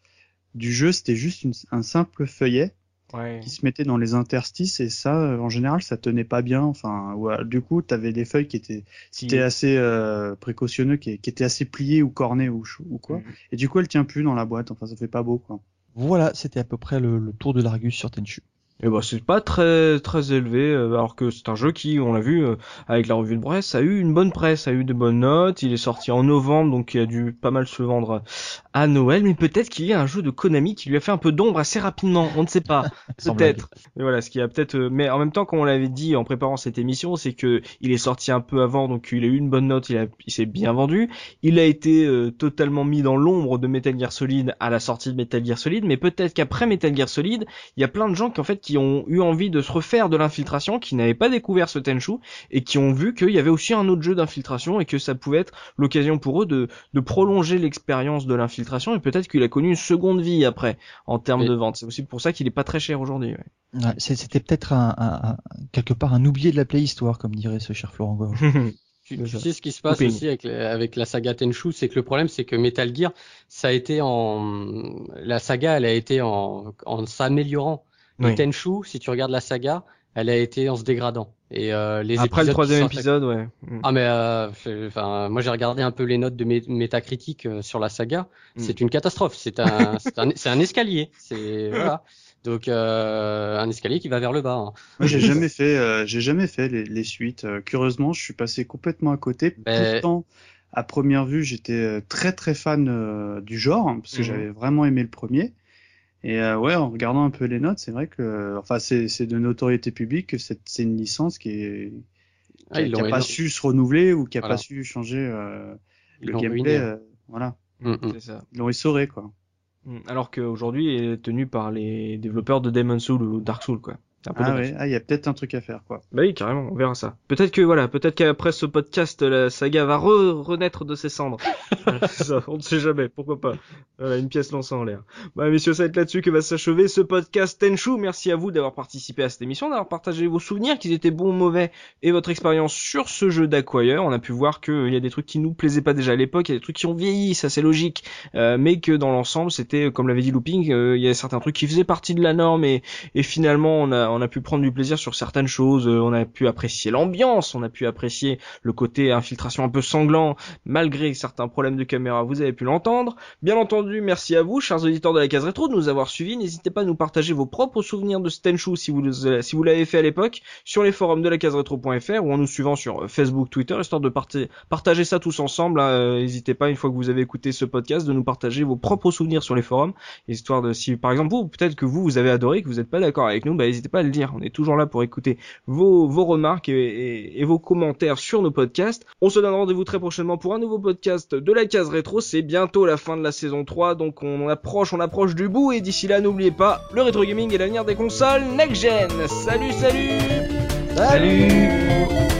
du jeu, c'était juste une- un simple feuillet Ouais. qui se mettait dans les interstices et ça, euh, en général, ça tenait pas bien. Enfin, ouais, du coup, t'avais des feuilles qui étaient, Si- qui étaient assez euh, précautionneux, qui, qui étaient assez pliées ou cornées ou, ou quoi. Mhm. Et du coup, elle tient plus dans la boîte. Enfin, ça fait pas beau, quoi. Voilà, c'était à peu près le, le tour de l'Argus sur Tenchu. Et bah c'est pas très très élevé euh, alors que c'est un jeu qui on l'a vu euh, avec la revue de presse a eu une bonne presse, a eu de bonnes notes, il est sorti en novembre donc il a dû pas mal se vendre à Noël. Mais peut-être qu'il y a un jeu de Konami qui lui a fait un peu d'ombre assez rapidement, on ne sait pas, <laughs> peut-être. Mais voilà, ce qui a peut-être euh, mais en même temps comme on l'avait dit en préparant cette émission, c'est que il est sorti un peu avant donc il a eu une bonne note, il a il s'est bien vendu, il a été euh, totalement mis dans l'ombre de Metal Gear Solid à la sortie de Metal Gear Solid mais peut-être qu'après Metal Gear Solid il y a plein de gens qui en fait qui ont eu envie de se refaire de l'infiltration, qui n'avaient pas découvert ce Tenchu et qui ont vu qu'il y avait aussi un autre jeu d'infiltration et que ça pouvait être l'occasion pour eux de, de prolonger l'expérience de l'infiltration et peut-être qu'il a connu une seconde vie après en termes Et- de vente. C'est aussi pour ça qu'il est pas très cher aujourd'hui. ouais. Ouais, c'est- C'était peut-être un, un- un- quelque part un oublié de la préhistoire, comme dirait ce cher Florent Gorge. <laughs> Tu, sais ce qui se passe aussi avec, la- avec la saga Tenchu, c'est que le problème c'est que Metal Gear, ça a été en la saga, elle a été en, en s'améliorant. Et Oui. Tenchu, si tu regardes la saga, elle a été en se dégradant. Et euh, les Après le troisième épisode, ouais. Mm. Ah mais euh, enfin moi j'ai regardé un peu les notes de mé métacritique euh, sur la saga. Mm. C'est une catastrophe. C'est un <laughs> c'est un, c'est un escalier. C'est voilà. Donc euh, un escalier qui va vers le bas. hein. Moi, j'ai <laughs> jamais fait, euh, j'ai jamais fait les, les suites. Euh, curieusement, je suis passé complètement à côté. Ben- Pourtant, à première vue, j'étais euh, très très fan euh, du genre hein, parce que Mhm. j'avais vraiment aimé le premier. Et euh, ouais, en regardant un peu les notes, c'est vrai que, enfin, c'est de notoriété publique que c'est une licence qui est qui, n'a pas su se renouveler ou qui a pas su changer euh, le gameplay. Euh, voilà. Mm, mm. Ça. Ils l'ont essoré quoi. Mm. Alors qu'aujourd'hui, il est tenu par les développeurs de Demon's Soul ou Dark Soul quoi ah ouais, ah, il y a peut-être un truc à faire, quoi. Bah oui, carrément, on verra ça. Peut-être que voilà, peut-être qu'après ce podcast, la saga va renaître de ses cendres. <laughs> <laughs> on ne sait jamais, pourquoi pas. Voilà, une pièce lancée en l'air. Bah messieurs, ça va être là-dessus que va s'achever ce podcast Tenchu. Merci à vous d'avoir participé à cette émission, d'avoir partagé vos souvenirs, qu'ils étaient bons ou mauvais, et votre expérience sur ce jeu d'Acquire. On a pu voir qu'il y a des trucs qui nous plaisaient pas déjà à l'époque, il y a des trucs qui ont vieilli, ça c'est logique, euh, mais que dans l'ensemble, c'était, comme l'avait dit Looping, euh, il y a certains trucs qui faisaient partie de la norme, et, et finalement, on a, on a pu prendre du plaisir sur certaines choses, euh, on a pu apprécier l'ambiance, on a pu apprécier le côté infiltration un peu sanglant, malgré certains problèmes de caméra, vous avez pu l'entendre. Bien entendu, merci à vous, chers auditeurs de la case rétro, de nous avoir suivis. N'hésitez pas à nous partager vos propres souvenirs de Stenshu si vous, si vous l'avez fait à l'époque, sur les forums de la case rétro.fr ou en nous suivant sur Facebook, Twitter, histoire de partager ça tous ensemble. Hein. Euh, n'hésitez pas, une fois que vous avez écouté ce podcast, de nous partager vos propres souvenirs sur les forums, histoire de, si par exemple vous, peut-être que vous, vous avez adoré, que vous n'êtes pas d'accord avec nous, bah n'hésitez pas le dire. On est toujours là pour écouter vos, vos remarques et, vos commentaires sur nos podcasts. On se donne rendez-vous très prochainement pour un nouveau podcast de la case rétro. C'est bientôt la fin de la saison 3, donc on approche, on approche du bout. Et d'ici là, n'oubliez pas, le rétro gaming est l'avenir des consoles next-gen. Salut, salut Salut